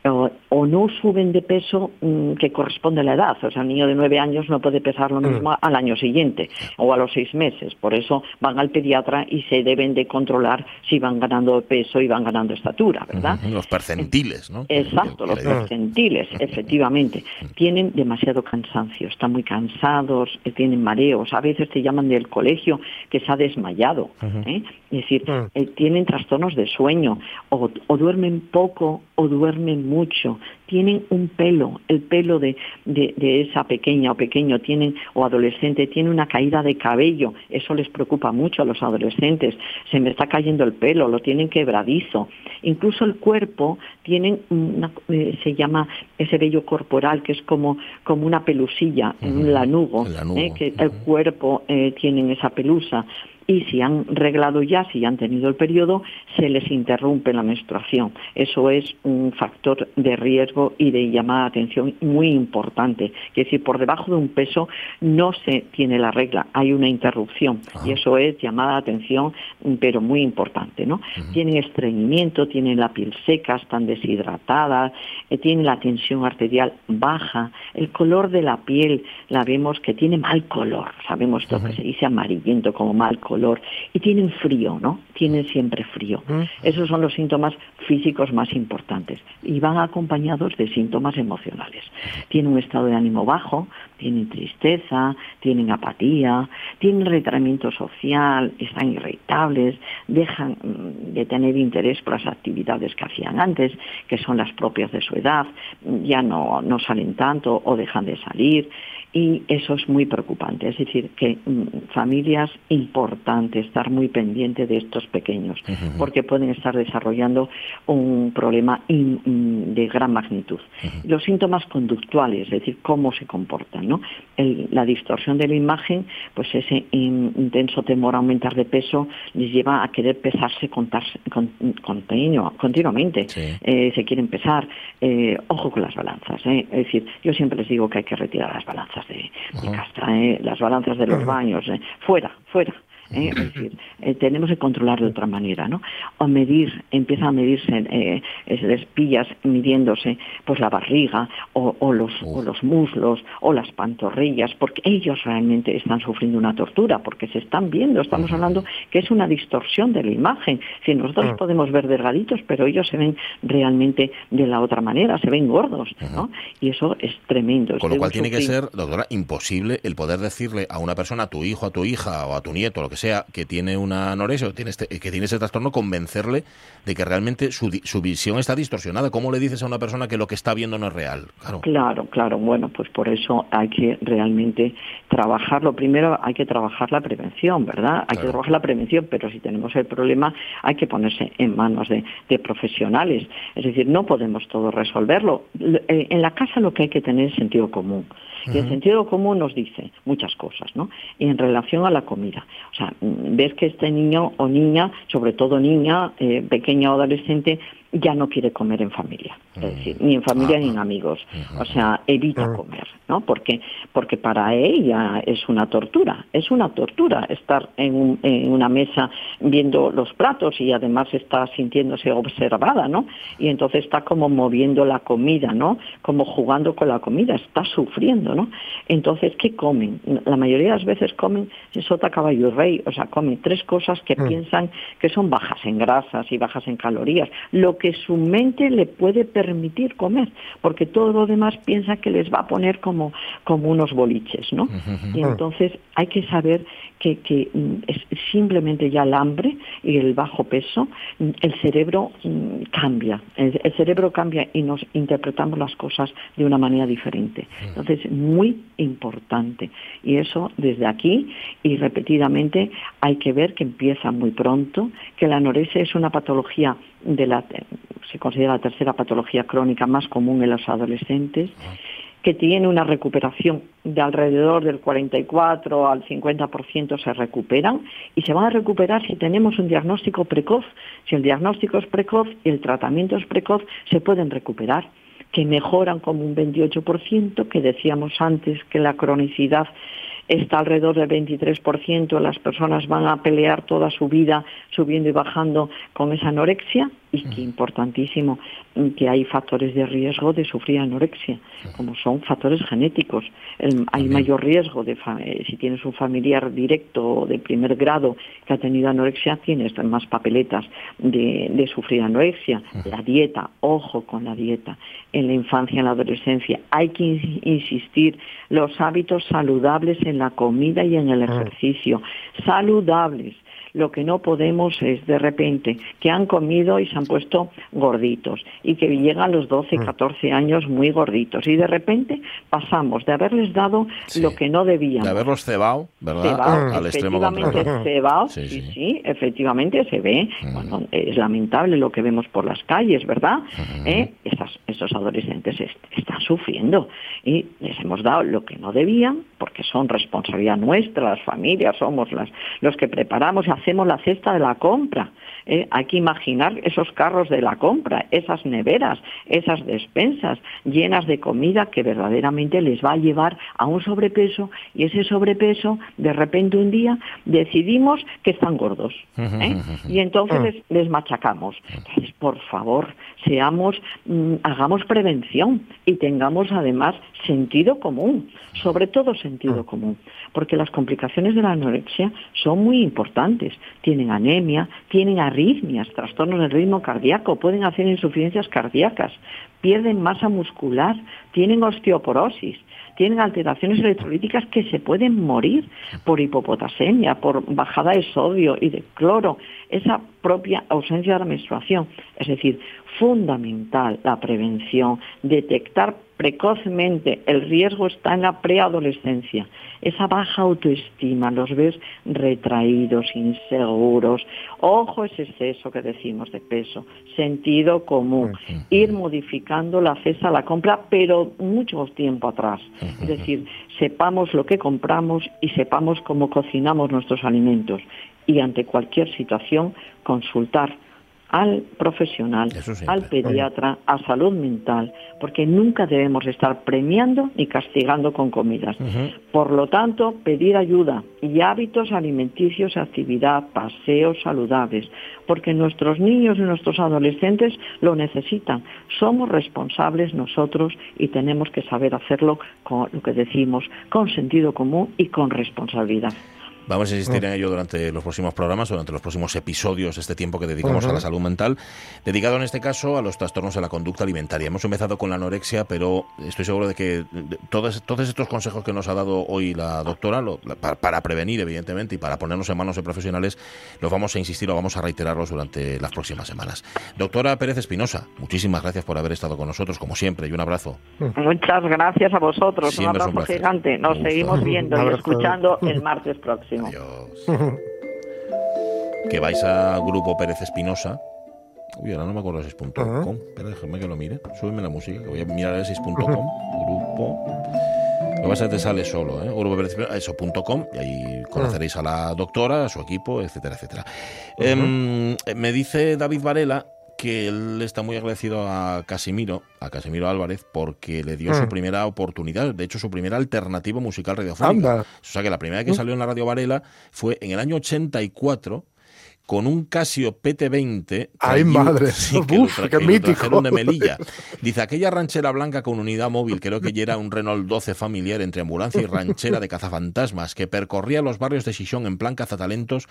o, no suben de peso mm, que corresponde a la edad. O sea, un niño de nueve años no puede pesar lo mismo mm. al año siguiente o a los seis meses. Por eso van al pediatra y se deben de controlar si van ganando peso y van ganando estatura, ¿verdad? Los percentiles, ¿no? Exacto, los percentiles, efectivamente. Tienen demasiado cansancio, están muy cansados, eh, tienen mareos. A veces te llaman del colegio que se ha desmayado. ¿eh? Es decir, mm. eh, tienen trastornos de sueño o, o duermen poco o duermen mucho, tienen un pelo, el pelo de, de, esa pequeña o pequeño tienen o adolescente tiene una caída de cabello, eso les preocupa mucho a los adolescentes, se me está cayendo el pelo, lo tienen quebradizo, incluso el cuerpo tienen una, eh, se llama ese vello corporal que es como, como una pelusilla, un lanugo, eh, que el cuerpo eh, tienen esa pelusa y si han reglado ya, si han tenido el periodo, se les interrumpe la menstruación. Eso es un factor de riesgo y de llamada de atención muy importante. Es decir, por debajo de un peso no se tiene la regla, hay una interrupción y eso es llamada de atención, pero muy importante. ¿no? Tienen estreñimiento, tienen la piel seca, están deshidratadas, eh, tienen la tensión arterial baja, el color de la piel la vemos que tiene mal color, sabemos lo que se dice amarillento como mal color y tienen frío, ¿no? Tienen siempre frío. Esos son los síntomas físicos más importantes y van acompañados de síntomas emocionales. Tienen un estado de ánimo bajo, tienen tristeza, tienen apatía, tienen retraimiento social, están irritables, dejan mm, de tener interés por las actividades que hacían antes, que son las propias de su edad, ya no, no salen tanto o dejan de salir y eso es muy preocupante. Es decir, que mm, familias importantes, estar muy pendiente de estos pequeños, porque pueden estar desarrollando un problema de gran magnitud. Los síntomas conductuales, es decir, cómo se comportan, ¿no? la distorsión de la imagen, pues ese intenso temor a aumentar de peso les lleva a querer pesarse continuamente. Eh, se quieren pesar. Eh, ojo con las balanzas. ¿eh? Es decir, yo siempre les digo que hay que retirar las balanzas de, las balanzas de los baños, ¿eh? fuera, fuera. ¿Eh? es decir, eh, tenemos que controlar de otra manera, ¿no? O medir, empieza a medirse, eh, les pillas midiéndose pues la barriga o, los, los muslos o las pantorrillas, porque ellos realmente están sufriendo una tortura, porque se están viendo, estamos hablando que es una distorsión de la imagen. Si nosotros podemos ver delgaditos, pero ellos se ven realmente de la otra manera, se ven gordos, ¿no? Y eso es tremendo. Con lo cual tiene que ser, doctora, imposible el poder decirle a una persona, a tu hijo, a tu hija o a tu nieto, lo que sea, que tiene una anorexia o tiene este, que tiene ese trastorno, convencerle de que realmente su, su, visión está distorsionada. ¿Cómo le dices a una persona que lo que está viendo no es real? Claro. claro, claro. Bueno, pues por eso hay que realmente trabajarlo. Primero hay que trabajar la prevención, ¿verdad? Hay que trabajar la prevención, pero si tenemos el problema hay que ponerse en manos de, de profesionales. Es decir, no podemos todo resolverlo. Eh, en la casa lo que hay que tener es sentido común. Y el sentido común nos dice muchas cosas, ¿no? Y en relación a la comida. O sea, ves que este niño o niña, sobre todo niña, eh, pequeña o adolescente, ya no quiere comer en familia, es decir, ni en familia ni en amigos, o sea, evita comer, ¿no? Porque porque para ella es una tortura, es una tortura estar en, en, una mesa viendo los platos y además está sintiéndose observada, ¿no? Y entonces está como moviendo la comida, ¿no? Como jugando con la comida, está sufriendo, ¿no? Entonces, ¿qué comen? La mayoría de las veces comen sota caballo y rey, o sea, comen tres cosas que mm. piensan que son bajas en grasas y bajas en calorías, lo que su mente le puede permitir comer, porque todo lo demás piensa que les va a poner como, como unos boliches, ¿no? Y entonces hay que saber que, que mm, es simplemente ya el hambre y el bajo peso, mm, el cerebro mm, cambia, el, cerebro cambia y nos interpretamos las cosas de una manera diferente. Entonces, muy importante. Y eso desde aquí y repetidamente hay que ver que empieza muy pronto, que la anorexia es una patología de la, se considera la tercera patología crónica más común en los adolescentes que tiene una recuperación de alrededor del 44 al 50% se recuperan y se van a recuperar si tenemos un diagnóstico precoz. Si el diagnóstico es precoz y el tratamiento es precoz, se pueden recuperar que mejoran como un 28%, que decíamos antes que la cronicidad está alrededor del 23%, las personas van a pelear toda su vida subiendo y bajando con esa anorexia y que importantísimo que hay factores de riesgo de sufrir anorexia, como son factores genéticos. hay mayor riesgo de eh, si tienes un familiar directo de primer grado que ha tenido anorexia, tienes más papeletas de, de sufrir anorexia. La dieta, ojo con la dieta. En la infancia, en la adolescencia, hay que insistir los hábitos saludables en la comida y en el ejercicio. Saludables lo que no podemos es de repente que han comido y se han puesto gorditos y que llegan los 12, 14 mm. años muy gorditos y de repente pasamos de haberles dado lo que no debían. De haberlos cebado, ¿verdad? Al extremo cebado, sí, sí, efectivamente se ve. Mm. Bueno, es lamentable lo que vemos por las calles, ¿verdad? ¿Eh? esos adolescentes están sufriendo y les hemos dado lo que no debían porque son responsabilidad nuestra, las familias, somos las, los que preparamos y hacemos la cesta de la compra. ¿Eh? hay que imaginar esos carros de la compra, esas neveras, esas despensas llenas de comida que verdaderamente les va a llevar a un sobrepeso y ese sobrepeso de repente un día decidimos que están gordos ¿eh? y entonces les, machacamos. Entonces, por favor, seamos, mm, hagamos prevención y tengamos además sentido común, sobre todo sentido común, porque las complicaciones de la anorexia son muy importantes. Tienen anemia, tienen arritmias, trastornos del ritmo cardíaco, pueden hacer insuficiencias cardíacas, pierden masa muscular, tienen osteoporosis, tienen alteraciones electrolíticas que se pueden morir por hipopotasemia, por bajada de sodio y de cloro, esa propia ausencia de la menstruación. Es decir, fundamental la prevención, detectar precozmente, el riesgo está en la preadolescencia. Esa baja autoestima, los ves retraídos, inseguros. Ojo ese exceso que decimos de peso. Sentido común. Ir modificando la cesa a la compra, pero mucho tiempo atrás. Es decir, sepamos lo que compramos y sepamos cómo cocinamos nuestros alimentos. Y ante cualquier situación, consultar al profesional, al pediatra, a salud mental, porque nunca debemos estar premiando ni castigando con comidas. Por lo tanto, pedir ayuda y hábitos alimenticios, actividad, paseos saludables, porque nuestros niños y nuestros adolescentes lo necesitan. Somos responsables nosotros y tenemos que saber hacerlo con lo que decimos, con sentido común y con responsabilidad. Vamos a insistir mm. en ello durante los próximos programas, durante los próximos episodios, este tiempo que dedicamos a la salud mental, dedicado en este caso a los trastornos de la conducta alimentaria. Hemos empezado con la anorexia, pero estoy seguro de que todos, todos estos consejos que nos ha dado hoy la doctora, para, prevenir, evidentemente, y para ponernos en manos de profesionales, los vamos a insistir o vamos a reiterarlos durante las próximas semanas. Doctora Pérez Espinosa, muchísimas gracias por haber estado con nosotros, como siempre, y un abrazo. Muchas gracias a vosotros, un abrazo gigante. Nos seguimos viendo y escuchando el martes próximo. Adiós. que vais a Grupo Pérez Espinosa. Uy, ahora no me acuerdo si es punto .com. Pero déjame que lo mire. Súbeme la música, que voy a mirar a si es punto .com. Grupo... Lo que pasa es que te sale solo, ¿eh? Grupo Pérez Espinosa, eso.com, y ahí conoceréis a la doctora, a su equipo, etcétera, etcétera. Em, me dice David Varela que él está muy agradecido a Casimiro, a Casimiro Álvarez, porque le dio su mm. primera oportunidad, de hecho su primera alternativa musical radiofónica. O sea que la primera vez que mm. salió en la Radio Varela fue en el año 84 con un Casio PT20. ¡Ay, madre! Sí, qué mítico. de Melilla. Dice, aquella ranchera blanca con unidad móvil, creo que ya era un Renault 12 familiar entre ambulancia y ranchera de cazafantasmas, que percorría los barrios de Xixón en plan cazatalentos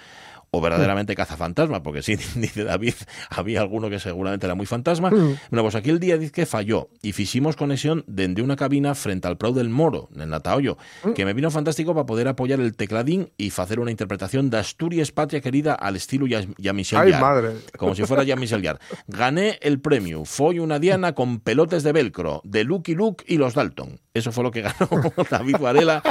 o verdaderamente cazafantasma, porque sí, dice David, había alguno que seguramente era muy fantasma. Mm. Bueno, pues aquí el día dice que falló y hicimos conexión desde una cabina frente al Prado del Moro, en Nataollo, mm. que me vino fantástico para poder apoyar el tecladín y hacer una interpretación de Asturias Patria Querida al estilo Jean-Michel Ay, madre. Como si fuera Jean-Michel Gané el premio. Fue una diana con pelotes de velcro, de Lucky Luke y los Dalton. Eso fue lo que ganó David Varela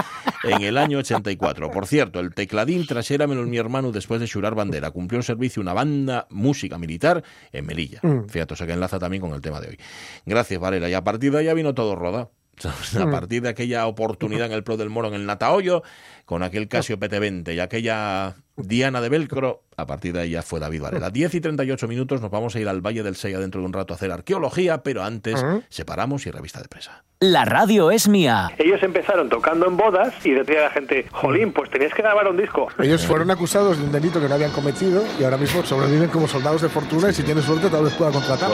en el año 84. Por cierto, el tecladín menos mi hermano después de churar bandera. Cumplió el servicio una banda música militar en Melilla. Mm. Fíjate, o sea que enlaza también con el tema de hoy. Gracias, Varela. Y a partir de ahí ya vino todo roda. A mm. partir de aquella oportunidad en el Pro del Moro en el Natahoyo, con aquel Casio PT20 y aquella Diana de Velcro, a partir de ahí ya fue David Varela. 10 y 38 minutos, nos vamos a ir al Valle del Sella dentro de un rato a hacer arqueología, pero antes separamos y revista de presa. La radio es mía. Ellos empezaron tocando en bodas y decía la gente, jolín, pues tenías que grabar un disco. Ellos fueron acusados de un delito que no habían cometido y ahora mismo sobreviven como soldados de fortuna y si tienes suerte tal vez pueda contratar.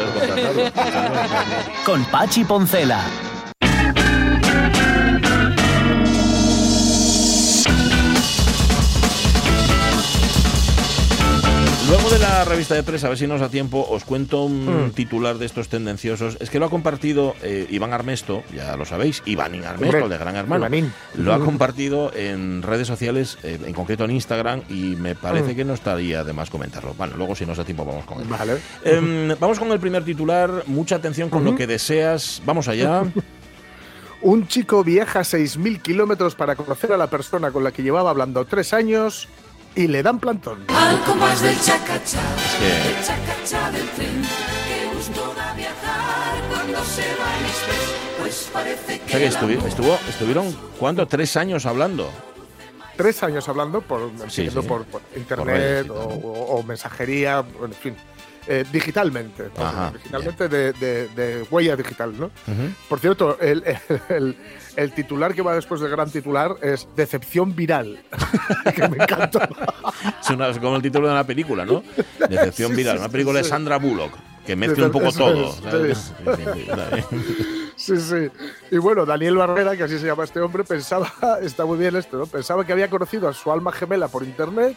Con Pachi Poncela. La revista de prensa, a ver si nos da tiempo, os cuento un mm. titular de estos tendenciosos. Es que lo ha compartido eh, Iván Armesto, ya lo sabéis, Iván Armesto, el de Gran Hermano. Lo ha compartido en redes sociales, eh, en concreto en Instagram, y me parece mm. que no estaría de más comentarlo. Bueno, luego si nos da tiempo vamos con él. Vale. Em, vamos con el primer titular. Mucha atención con lo que deseas. Vamos allá. Un chico viaja 6.000 kilómetros para conocer a la persona con la que llevaba hablando tres años y le dan plantón. Algo más del chacachá, el chacachá del tren, que gusto da viajar cuando se va el express, pues parece que... O sea que estuvi estuvo, estuvieron, ¿cuánto? Tres años hablando tres años hablando por, sí, sí. por, por internet por o, o, mensajería, en fin. Eh, digitalmente, Ajá, digitalmente de, de, de, huella digital, ¿no? Uh -huh. Por cierto, el, el, el, titular que va después del gran titular es Decepción viral, que me encantó. es una, como el título de una película, ¿no? Decepción sí, viral, sí, una película sí, de Sandra Bullock que mezcla un poco todo. Sí, sí. Y bueno, Daniel Barrera, que así se llama este hombre, pensaba, está muy bien esto, ¿no? Pensaba que había conocido a su alma gemela por internet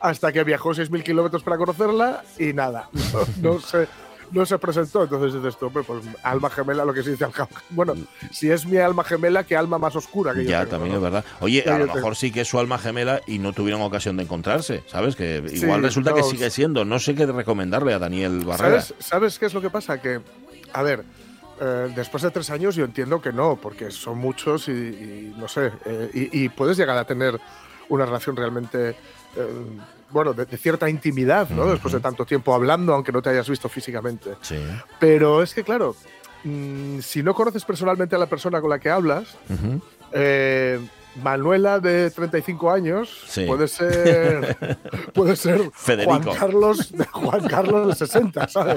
hasta que viajó 6.000 kilómetros para conocerla y nada, no, no sé no se presentó. Entonces dices tú, pues alma gemela, lo que se dice al Bueno, si es mi alma gemela, qué alma más oscura que yo. Ya, también es verdad. Oye, a lo mejor sí que es su alma gemela y no tuvieron ocasión de encontrarse, ¿sabes? Que igual resulta que sigue siendo. No sé qué recomendarle a Daniel Barrera. ¿Sabes, ¿Sabes qué es lo que pasa? Que, a ver. Eh, después de tres años yo entiendo que no, porque son muchos y, y no sé, eh, y, y, puedes llegar a tener una relación realmente bueno, de, de, cierta intimidad, ¿no? Uh -huh. Después de tanto tiempo hablando, aunque no te hayas visto físicamente. Sí. Pero es que, claro, mmm, si no conoces personalmente a la persona con la que hablas, uh -huh. eh, Manuela de 35 años sí. puede ser puede ser Federico. Juan Carlos de Juan Carlos de 60, ¿sabes?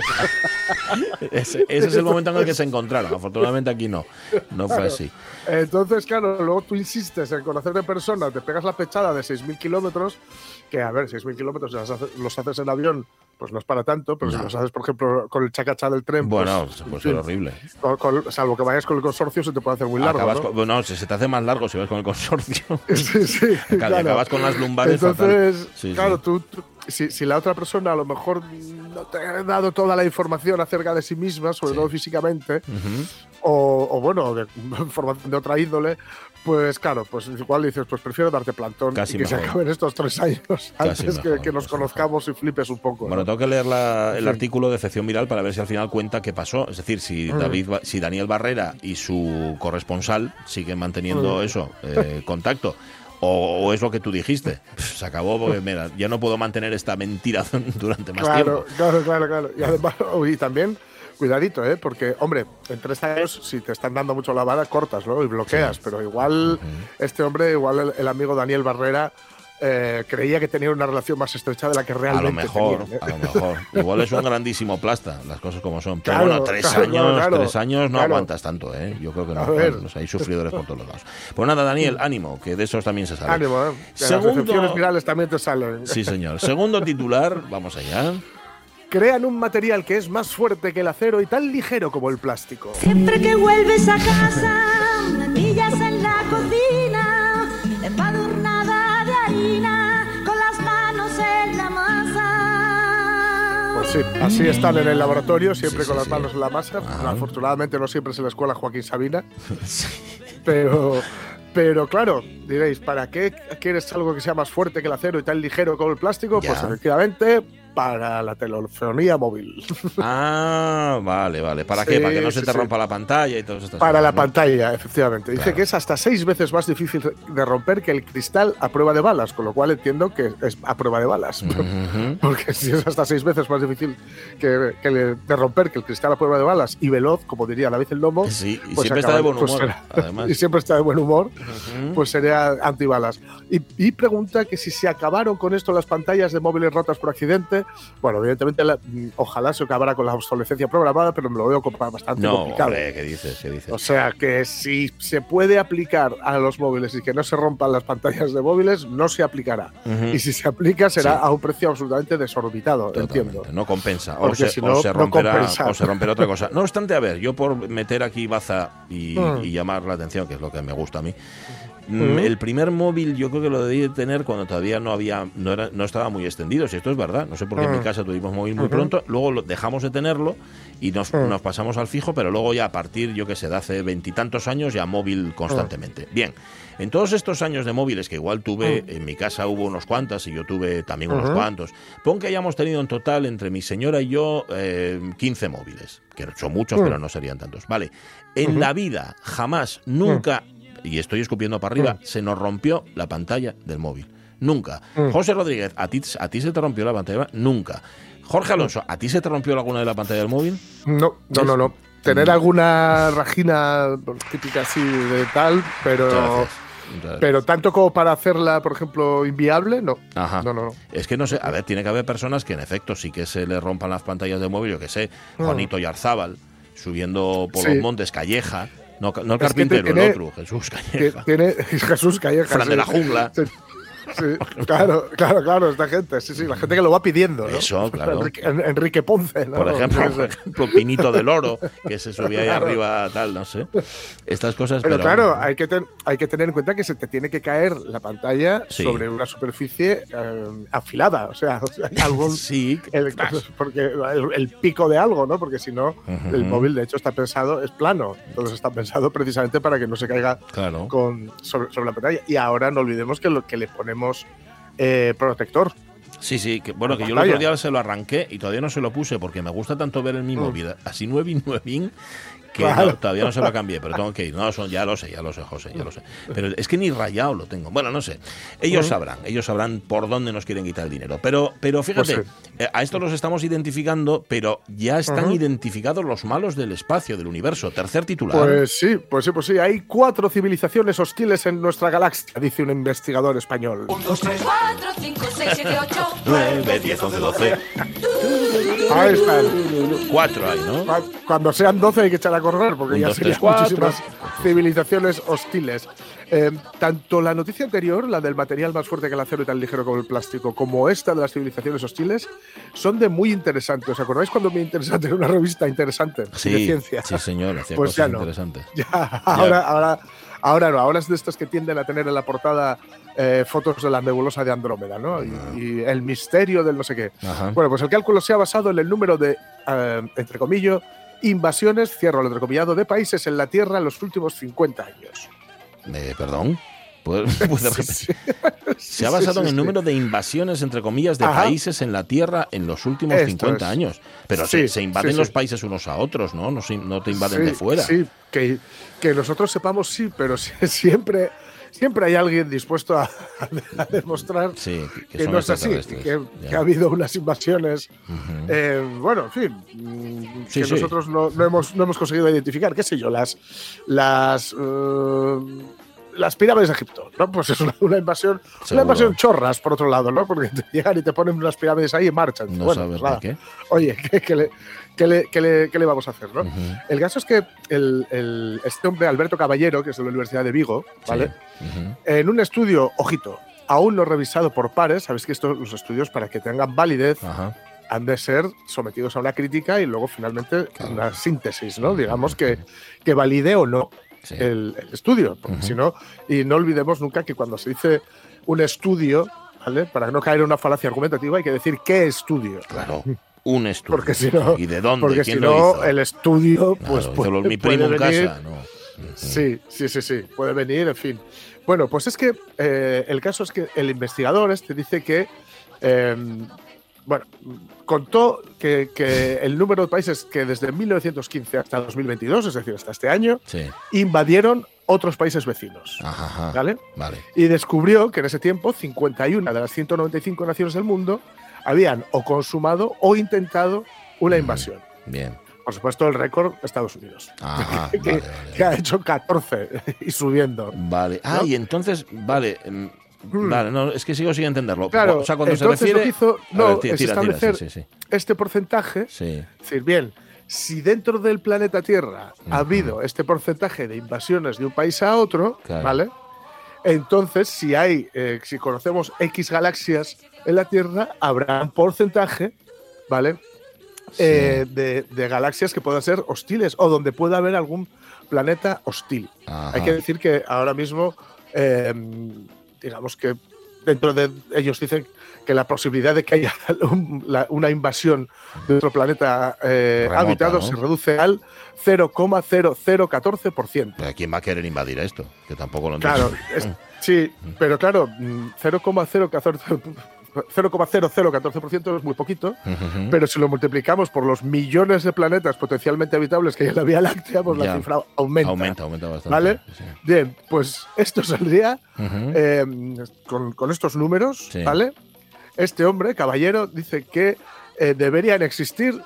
ese, ese, es el momento en el que se encontraron. Afortunadamente aquí no, no fue así. Entonces, claro, luego tú insistes en conocer de persona, te pegas la pechada de 6.000 kilómetros, que a ver, 6.000 kilómetros los haces en avión, pues no es para tanto, pero no. si los haces, por ejemplo, con el chacachá del tren. Bueno, pues, puede ser horrible. Con, con, salvo que vayas con el consorcio, se te puede hacer muy largo. Acabas ¿no? Con, se te hace más largo si vas con el consorcio. sí, sí. Claro, Acabas con las lumbares. Entonces, sí, claro, sí. tú, tú si, si, la otra persona a lo mejor no te ha dado toda la información acerca de sí misma, sobre sí. todo físicamente, uh -huh. o, o, bueno, de información de otra índole, pues claro, pues igual dices, pues prefiero darte plantón Casi y que mejor. se acaben estos tres años Casi antes mejor, que, que, nos conozcamos y flipes un poco. Bueno, ¿no? tengo que leer la, el sí. artículo de Excepción Viral para ver si al final cuenta qué pasó. Es decir, si, mm. David, si Daniel Barrera y su corresponsal siguen manteniendo mm. eso, eh, contacto. O, o, es lo que tú dijiste. Se acabó porque, mira, ya no puedo mantener esta mentira durante más claro, tiempo. Claro, claro, claro. Y además, y también, cuidadito, ¿eh? Porque, hombre, en tres años, si te están dando mucho la vara, cortas, ¿no? Y bloqueas. Sí. Pero igual, este hombre, igual el, el amigo Daniel Barrera, eh, creía que tenía una relación más estrecha de la que realmente A lo mejor, ¿eh? a lo mejor. Igual es un grandísimo plasta, las cosas como son. Pero claro, bueno, tres claro, años, claro, tres años no aguantas tanto, ¿eh? Yo creo que no. Los hay sufridores por todos lados. Pues nada, Daniel, ánimo, que de esos también se sale. Ánimo, ¿eh? Segundo... Las también te salen. Sí, señor. Segundo titular, vamos allá crean un material que es más fuerte que el acero y tan ligero como el plástico. Siempre que vuelves a casa, millas en la cocina, empadurnada de harina, con las manos en la sí, así están en el laboratorio, siempre Sí, con sí, las sí. manos en la masa. Afortunadamente no siempre se la escuela Joaquín Sabina, pero, pero claro, diréis, ¿para qué quieres algo que sea más fuerte que el acero y tan ligero como el plástico? Ya. Pues efectivamente para la telefonía móvil, Ah, vale, vale. ¿Para qué? Para que no se te sí. rompa la pantalla y todas estas para cosas, la ¿no? pantalla, efectivamente. Dice Claro. que es hasta seis veces más difícil de romper que el cristal a prueba de balas, con lo cual entiendo que es a prueba de balas. Porque si es hasta seis veces más difícil que, que le- de romper que el cristal a prueba de balas y veloz, como diría la vez el lomo, Sí, y pues siempre está de acaba- buen pues humor, será- además. y siempre está de buen humor, pues sería antibalas. Y, y pregunta que si se acabaron con esto las pantallas de móviles rotas por accidente. Bueno, evidentemente, la- ojalá se acabara con la obsolescencia programada, pero me lo veo bastante no, complicado. hombre, ¿qué dices? ¿Qué dices? O sea que si se puede aplicar a los móviles y que no se rompan las pantallas de móviles, no se aplicará. Y si se aplica, será Sí. a un precio absolutamente desorbitado, Totalmente, entiendo. No compensa. O se, si o no, se romperá, o se romperá otra cosa. No obstante, a ver, yo por meter aquí baza y, Mm. y llamar la atención, que es lo que me gusta a mí. mm, Mm. El primer móvil yo creo que lo debí de tener cuando todavía no había no, era, no estaba muy extendido, si esto es verdad. No sé por qué en mi Mm. casa tuvimos móvil muy pronto, luego lo dejamos de tenerlo y nos, Mm. nos pasamos al fijo, pero luego ya a partir, yo que sé, de hace veintitantos años ya móvil constantemente. Bien, en todos estos años de móviles, que igual tuve, en mi casa hubo unos cuantos y yo tuve también unos cuantos, pon que hayamos tenido en total entre mi señora y yo eh, 15 móviles, que son muchos, pero no serían tantos. Vale, en la vida, jamás, nunca, y estoy escupiendo para arriba, se nos rompió la pantalla del móvil. Nunca. Mm. José Rodríguez, ¿a ti, ¿a ti se te rompió la pantalla? Nunca. Jorge Alonso, ¿a ti se te rompió alguna de la pantalla del móvil? No, no, no, no. Tener alguna rajina típica así de tal, pero, gracias. Pero tanto como para hacerla, por ejemplo, inviable, no. Ajá. No, no, no. Es que no sé, a ver, tiene que haber personas que en efecto sí que se le rompan las pantallas del móvil, yo que sé, Mm. Juanito Yarzábal, subiendo por Sí. los montes, Calleja, no, no el Es carpintero, tiene- el otro, Jesús Calleja. tiene Jesús Calleja. Fran de la jungla. Sí, sí, claro, claro, claro, esta gente, sí, sí, la gente que lo va pidiendo, ¿no? Eso, claro. Enrique, En- Enrique Ponce, ¿no? Por ejemplo, por ejemplo, Pinito del Oro, que se subía ahí Claro. arriba, tal, no sé. Estas cosas, Pero, pero, claro, hay que, ten- hay que tener en cuenta que se te tiene que caer la pantalla Sí. sobre una superficie eh, afilada, o sea, algo, Sí, el, porque el, el pico de algo, ¿no? Porque si no, Ujú. el móvil de hecho está pensado, es plano, entonces está pensado precisamente para que no se caiga claro. con, sobre, sobre la pantalla. Y ahora no olvidemos que lo que le ponemos eh, protector. Sí, sí, que, bueno, que yo el otro día se lo arranqué y todavía no se lo puse porque me gusta tanto ver en mi Mm. móvil así nuevin, nuevin, que Claro. no, todavía no se lo cambié, pero tengo que ir. No, son, ya lo sé, ya lo sé, José, ya lo sé. Pero es que ni rayado lo tengo. Bueno, no sé. Ellos sabrán, ellos sabrán por dónde nos quieren quitar el dinero. Pero, pero fíjate, Pues eh, a esto los estamos identificando, pero ya están Ujú. identificados los malos del espacio, del universo. Tercer titular. Pues sí, pues sí, pues sí. Hay cuatro civilizaciones hostiles en nuestra galaxia, dice un investigador español. 4, 5, 6, 7, 8. 9, 10, 11, 12. Ahí están. Cuatro hay, ¿no? Cu- Cuando sean 12 hay que echar a correr porque Un, ya dos, serían tres, cuatro. muchísimas civilizaciones hostiles. Eh, tanto la noticia anterior, la del material más fuerte que el acero y tan ligero como el plástico, como esta de las civilizaciones hostiles, son de muy interesante. ¿Os acordáis cuando muy interesante era una revista interesante de Sí, ciencia? sí, señor, hacía Pues ya cosas no. interesantes. Ya, ahora, ahora, ahora no, ahora es de estas que tienden a tener en la portada eh, fotos de la nebulosa de Andrómeda, ¿no? Y, y el misterio del no sé qué. Ajá. Bueno, pues el cálculo se ha basado en el número de, eh, entre comillas, invasiones, cierro el entrecomillado, de países en la Tierra en los últimos 50 años. Eh, ¿Perdón? ¿Puedes- puedes repetir? Sí, Se ha sí, basado sí, en el sí. número de invasiones, entre comillas, de Ajá. países en la Tierra en los últimos Esto 50 es. años. Pero Sí, se, se invaden sí, los sí. países unos a otros, ¿no? No, te invaden Sí, de fuera. Sí, que, que nosotros sepamos, sí, pero sí- siempre, siempre hay alguien dispuesto a, a demostrar Sí, que, no es así, que, ha habido unas invasiones. Eh, bueno, en fin, Sí, que sí. nosotros no, no hemos, no hemos conseguido identificar, qué sé yo, las. las eh, las pirámides de Egipto, ¿no? Pues es una, una invasión, Seguro. una invasión chorras, por otro lado, ¿no? Porque te llegan y te ponen unas pirámides ahí y marchan. No Bueno, sabes nada. qué. Oye, ¿qué, qué le, qué le- qué le- qué le vamos a hacer, no? El caso es que el, el- este hombre, Alberto Caballero, que es de la Universidad de Vigo, ¿vale? Sí. En un estudio, ojito, aún no revisado por pares, sabéis que estos los estudios para que tengan validez Ajá. han de ser sometidos a una crítica y luego finalmente Claro. una síntesis, ¿no? Digamos que, que valide o no Sí. el, el estudio, porque si no, y no olvidemos nunca que cuando se dice un estudio, ¿vale? Para no caer en una falacia argumentativa hay que decir qué estudio. Claro. Un estudio. Porque si no, ¿Y de dónde? Porque ¿Quién si lo no, el estudio, Claro, pues hizo puede, mi primo puede en venir- casa, ¿no? Sí, sí, sí, sí, puede venir, en fin. Bueno, pues es que eh, el caso es que el investigador este dice que, eh, bueno, contó que, que el número de países que desde 1915 hasta 2022, es decir, hasta este año, Sí. invadieron otros países vecinos. Ajá, ajá. ¿Vale? Vale. Y descubrió que en ese tiempo 51 de las 195 naciones del mundo habían o consumado o intentado una invasión. Bien. Por supuesto, el récord Estados Unidos, Ajá, que, vale, vale. que ha hecho 14 y subiendo. Vale. Ah, ¿No? y entonces, vale. Mm. Vale, no, es que sigo sin entenderlo. Claro, o sea, cuando se entonces lo refiere. que hizo no, ver, ti- es tira, tira, establecer sí, sí, este porcentaje. Sí. Es decir, bien, si dentro del planeta Tierra ha habido este porcentaje de invasiones de un país a otro, Claro. ¿vale? Entonces, si hay, eh, si conocemos X galaxias en la Tierra, habrá un porcentaje, ¿vale? Eh, de, de galaxias que puedan ser hostiles o donde pueda haber algún planeta hostil. Ajá. Hay que decir que ahora mismo, eh, digamos que dentro de ellos dicen que la posibilidad de que haya un- la- una invasión de otro planeta eh, Remota, habitado ¿no? se reduce al 0,0014%. Pero ¿Quién va a querer invadir esto? Que tampoco lo Claro, entiendo. es- sí, pero claro, mm, 0,014 0,0014% es muy poquito, pero si lo multiplicamos por los millones de planetas potencialmente habitables que hay en la Vía Láctea, pues Ya. la cifra aumenta. Aumenta, aumenta bastante. ¿Vale? sí. Bien, pues esto saldría eh, con, con estos números, Sí. ¿vale? Este hombre, caballero, dice que eh, deberían existir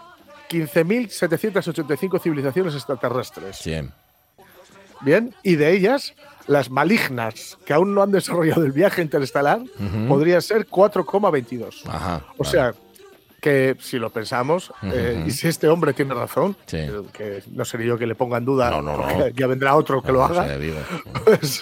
15.785 civilizaciones extraterrestres. Bien. Bien, y de ellas, las malignas, que aún no han desarrollado el viaje interestelar, Ujú. podrían ser 4,22. Ajá. O sea, que si lo pensamos, eh, y si este hombre tiene razón, Sí. que, no sería yo que le ponga en duda, No, no, ya vendrá otro que lo haga, pues,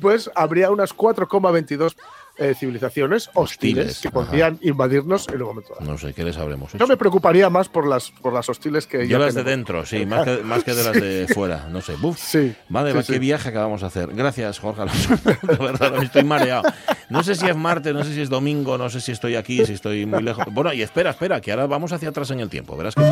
pues habría unas 4,22 eh, civilizaciones hostiles, Hostiles, que ajá. podrían invadirnos en un momento dado. No sé, ¿qué les habremos Yo hecho? me preocuparía más por las, por las hostiles que Yo las de dentro, sí, más que, más que de las de fuera. No sé. Buf. Sí, Madre, sí, va, sí. qué viaje acabamos de hacer. Gracias, Jorge Alonso. De verdad, estoy mareado. No sé si es martes, no sé si es domingo, no sé si estoy aquí, si estoy muy lejos. Bueno, y espera, espera, que ahora vamos hacia atrás en el tiempo. Verás que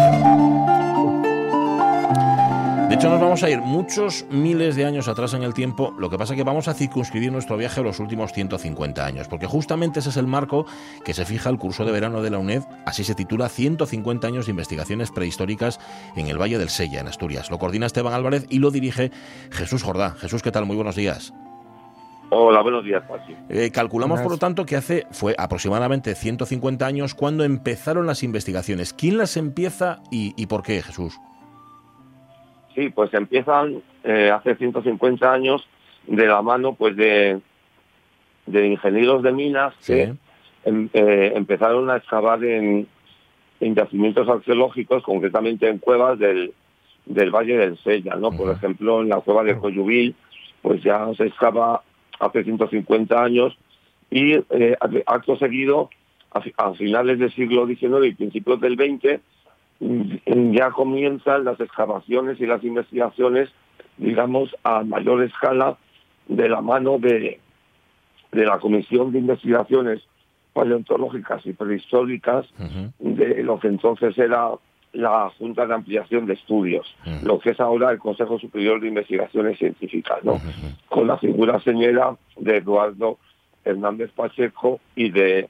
hecho, nos vamos a ir muchos miles de años atrás en el tiempo. Lo que pasa es que vamos a circunscribir nuestro viaje a los últimos 150 años, porque justamente ese es el marco que se fija el curso de verano de la UNED. Así se titula 150 años de investigaciones prehistóricas en el Valle del Sella, en Asturias. Lo coordina Esteban Álvarez y lo dirige Jesús Jordá. Jesús, ¿qué tal? Muy buenos días. Hola, buenos días, Pachi. Eh, calculamos, por lo tanto, que hace fue aproximadamente 150 años cuando empezaron las investigaciones. ¿Quién las empieza y, y por qué, Jesús? Sí, pues empiezan eh, hace 150 años de la mano pues de, de ingenieros de minas que Sí. em- eh, empezaron a excavar en, en yacimientos arqueológicos, concretamente en cuevas del, del Valle del Sella, ¿no? Por ejemplo, en la cueva de Coyubil, pues ya se excava hace 150 años y eh, acto seguido, a, a finales del siglo XIX y principios del XX, ya comienzan las excavaciones y las investigaciones, digamos, a mayor escala de la mano de, de la Comisión de Investigaciones Paleontológicas y Prehistóricas de lo que entonces era la Junta de Ampliación de Estudios, lo que es ahora el Consejo Superior de Investigaciones Científicas, ¿no? Con la figura señera de Eduardo Hernández Pacheco y de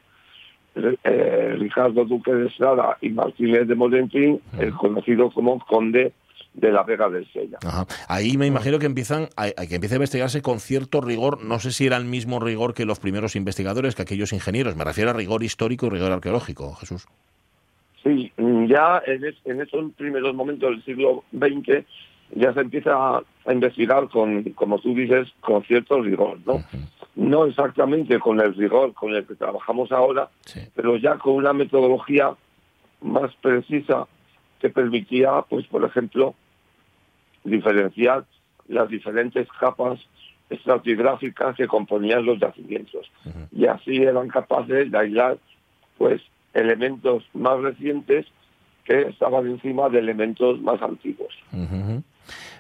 eh, Ricardo Duque de Estrada y Martínez de Molentín, el conocido como Conde de la Vega del Sella. Ajá. Ahí me imagino que empiezan a, a que empiece a investigarse con cierto rigor. No sé si era el mismo rigor que los primeros investigadores, que aquellos ingenieros. Me refiero a rigor histórico y rigor arqueológico, Jesús. Sí, mm, ya en, es- en esos primeros momentos del siglo XX ya se empieza a, a investigar con, como tú dices, con cierto rigor, ¿no? No exactamente con el rigor con el que trabajamos ahora, Sí. pero ya con una metodología más precisa que permitía, pues por ejemplo, diferenciar las diferentes capas estratigráficas que componían los yacimientos. Y así eran capaces de aislar pues elementos más recientes que estaban encima de elementos más antiguos.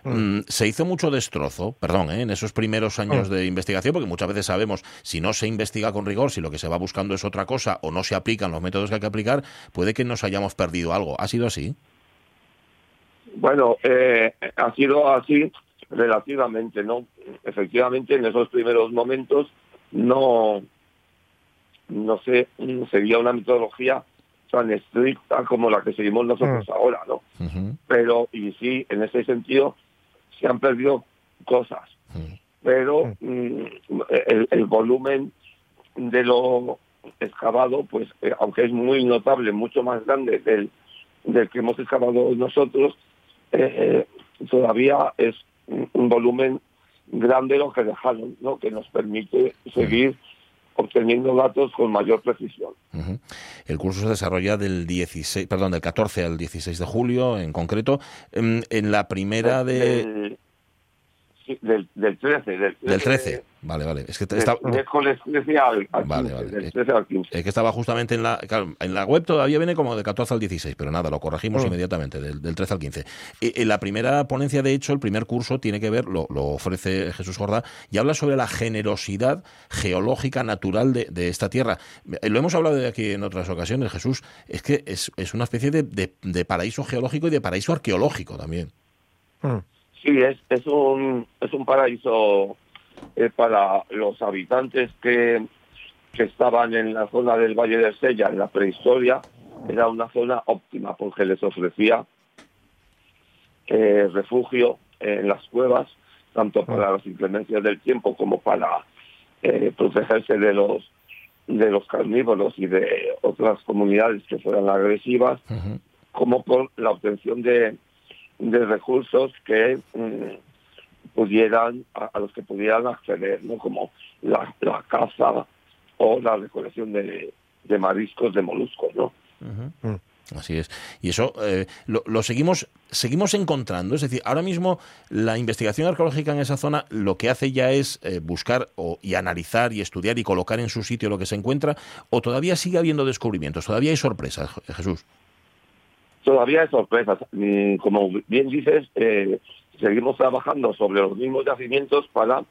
Mm, se hizo mucho destrozo, perdón, ¿eh? en esos primeros años de investigación, porque muchas veces sabemos, si no se investiga con rigor, si lo que se va buscando es otra cosa o no se aplican los métodos que hay que aplicar, puede que nos hayamos perdido algo. ¿Ha sido así? Bueno, eh, ha sido así relativamente, ¿no? Efectivamente, en esos primeros momentos no, no sé, sería una metodología tan estricta como la que seguimos nosotros ahora, ¿no? Pero, y sí, en ese sentido, se han perdido cosas, pero mm, el, el volumen de lo excavado, pues eh, aunque es muy notable, mucho más grande del, del que hemos excavado nosotros, eh, eh, todavía es un, un volumen grande lo que dejaron, ¿no? que nos permite seguir obteniendo datos con mayor precisión. El curso se desarrolla del 16, perdón, del 14 al 16 de julio, en concreto. Em, En la primera de, del, del 13. Del, del 13. Vale, vale. Es que te- Del está, miércoles 13 al, al Vale, 15, vale. del 13 al 15. es que estaba justamente en la, claro, en la web todavía viene como de 14 al 16, pero nada, lo corregimos Mm. inmediatamente, del, del 13 al 15. Y, en la primera ponencia, de hecho, el primer curso tiene que ver, lo, lo ofrece Jesús Jordá, y habla sobre la generosidad geológica natural de, de esta tierra. Eh, Lo hemos hablado de aquí en otras ocasiones, Jesús, es que es, es una especie de, de- de paraíso geológico y de paraíso arqueológico también. Mm. Sí, es, es, un, es un paraíso eh, para los habitantes que, que estaban en la zona del Valle del Sella en la prehistoria. Era una zona óptima porque les ofrecía eh, refugio en las cuevas, tanto para las inclemencias del tiempo como para eh, protegerse de los de los carnívoros y de otras comunidades que fueran agresivas, como por la obtención de, de recursos que mm, pudieran a, los que pudieran acceder, no como la, la caza o la recolección de, de mariscos, de moluscos, ¿no? Ujú. Así es. Y eso eh, lo, seguimos seguimos encontrando. Es decir, ahora mismo la investigación arqueológica en esa zona lo que hace ya es eh, buscar o, y analizar y estudiar y colocar en su sitio lo que se encuentra, o todavía sigue habiendo descubrimientos, todavía hay sorpresas, Je- Jesús. Todavía hay sorpresas. Como bien dices, eh, seguimos trabajando sobre los mismos yacimientos para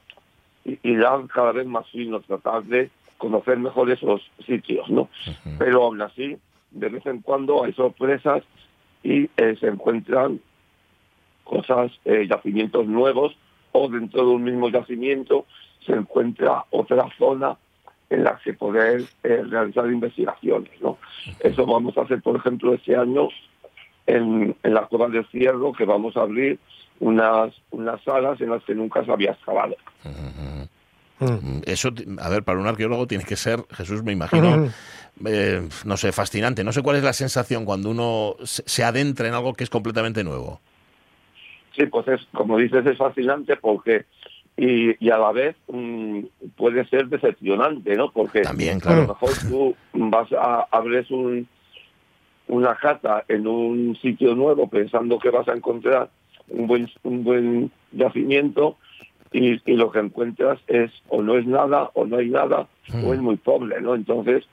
ir cada vez más fino, tratar de conocer mejor esos sitios, ¿no? Pero aún así, de vez en cuando hay sorpresas y eh, se encuentran cosas, eh, yacimientos nuevos o dentro de un mismo yacimiento se encuentra otra zona en la que poder eh, realizar investigaciones, ¿no? Eso vamos a hacer, por ejemplo, este año en, en la Cueva del Cierro, que vamos a abrir unas, unas salas en las que nunca se había excavado. Mm, Eso, t- a ver, para un arqueólogo tiene que ser, Jesús, me imagino, eh, no sé, fascinante. No sé cuál es la sensación cuando uno se, adentra en algo que es completamente nuevo. Sí, pues es, como dices, es fascinante porque, y, y a la vez mm, puede ser decepcionante, ¿no? Porque También, a lo mejor tú vas a abres un, una cata en un sitio nuevo pensando que vas a encontrar un buen, un buen yacimiento y, y lo que encuentras es o no es nada o no hay nada o es muy pobre, ¿no? Entonces,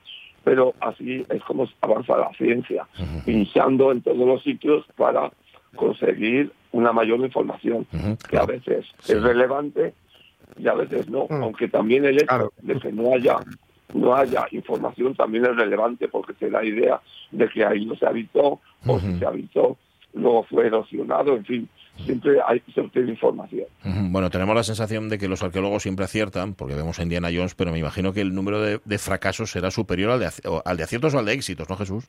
pero así es como avanza la ciencia, pinchando en todos los sitios para conseguir una mayor información, que a veces Sí. es relevante y a veces no, Mm. aunque también el hecho Claro. de que no haya no haya información también es relevante porque te da idea de que ahí no se habitó o si se habitó luego fue erosionado, en fin, siempre hay se obtiene información. Bueno, tenemos la sensación de que los arqueólogos siempre aciertan, porque vemos a Indiana Jones, pero me imagino que el número de, de fracasos será superior al de, al de aciertos o al de éxitos, ¿no, Jesús?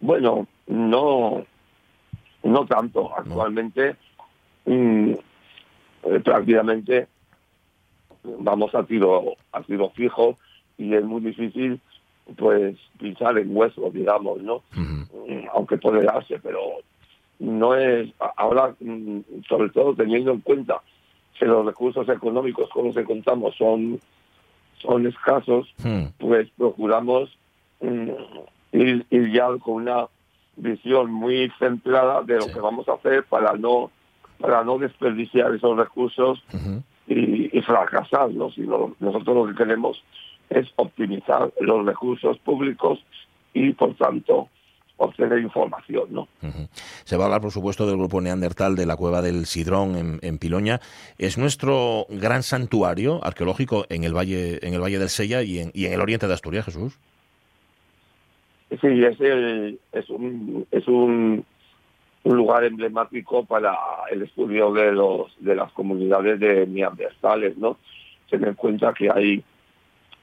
Bueno, no, no tanto. Actualmente mm, eh, prácticamente vamos a tiro a tiro fijo y es muy difícil pues pinchar en hueso, digamos, ¿no? Aunque puede darse, pero no es ahora mm, sobre todo teniendo en cuenta que los recursos económicos con los que contamos son son escasos, pues procuramos mm, ir, ir ya con una visión muy centrada de lo Sí. que vamos a hacer para no para no desperdiciar esos recursos y, y fracasar, ¿no? Sino nosotros lo que queremos es optimizar los recursos públicos y por tanto obtener información, ¿no? Se va a hablar, por supuesto, del grupo neandertal de la cueva del Sidrón en, en Piloña. Es nuestro gran santuario arqueológico en el valle, en el valle del Sella y en, y en el oriente de Asturias, Jesús. Sí, es, el- es, un, es un, un lugar emblemático para el estudio de los de las comunidades de neandertales, ¿no? Tener en cuenta que hay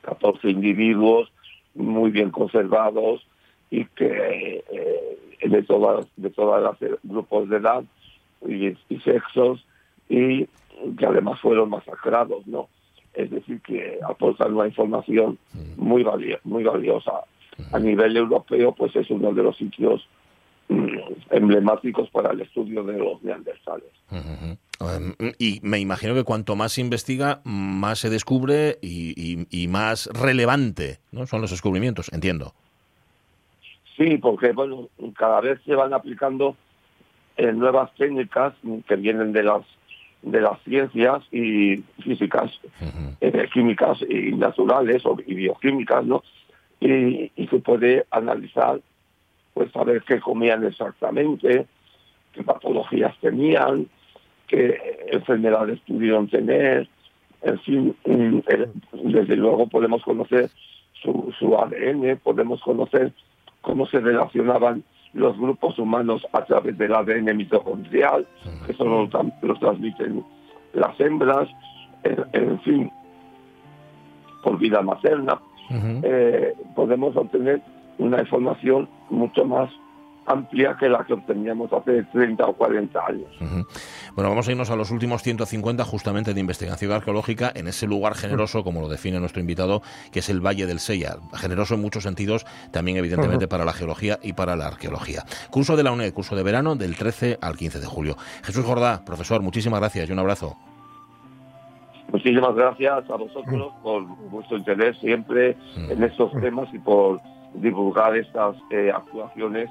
14 individuos muy bien conservados y que eh, de todas de todas las eh, grupos de edad y, y sexos y que además fueron masacrados, ¿no? Es decir, que aportan una información muy vali- muy valiosa a nivel europeo, pues es uno de los sitios emblemáticos para el estudio de los neandertales. Um, y me imagino que cuanto más se investiga, más se descubre y, y- y más relevante ¿no? son los descubrimientos, entiendo. Sí, porque bueno, cada vez se van aplicando eh, nuevas técnicas que vienen de las de las ciencias y físicas, eh, químicas y naturales o y bioquímicas, ¿no? Y, y se puede analizar, pues saber qué comían exactamente, qué patologías tenían, qué enfermedades pudieron tener, en fin, eh, desde luego podemos conocer su, su ADN, podemos conocer cómo se relacionaban los grupos humanos a través del ADN mitocondrial, que solo lo, tra- lo transmiten las hembras, en, en fin, por vida materna. Eh, podemos obtener una información mucho más amplia que la que obteníamos hace 30 o 40 años. Bueno, vamos a irnos a los últimos 150 justamente de investigación arqueológica en ese lugar generoso, como lo define nuestro invitado, que es el Valle del Sella. Generoso en muchos sentidos, también evidentemente para la geología y para la arqueología. Curso de la UNED, curso de verano del 13 al 15 de julio. Jesús Jordá, profesor, muchísimas gracias y un abrazo. Muchísimas gracias a vosotros por vuestro interés siempre en estos temas y por divulgar estas eh, actuaciones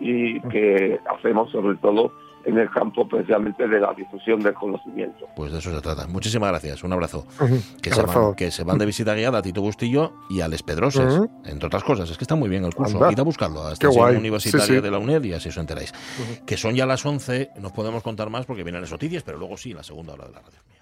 y que hacemos sobre todo en el campo precisamente de la difusión del conocimiento. Pues de eso se trata. Muchísimas gracias, un abrazo. Que se, van, que se van de visita guiada a Tito Bustillo y a Les Pedroses, entre otras cosas. Es que está muy bien el curso. Anda. Id a buscarlo a guay. Universitaria Sí, sí. de la UNED y así os enteráis. Que son ya las 11, no podemos contar más porque vienen las noticias, pero luego sí, en la segunda hora de la radio.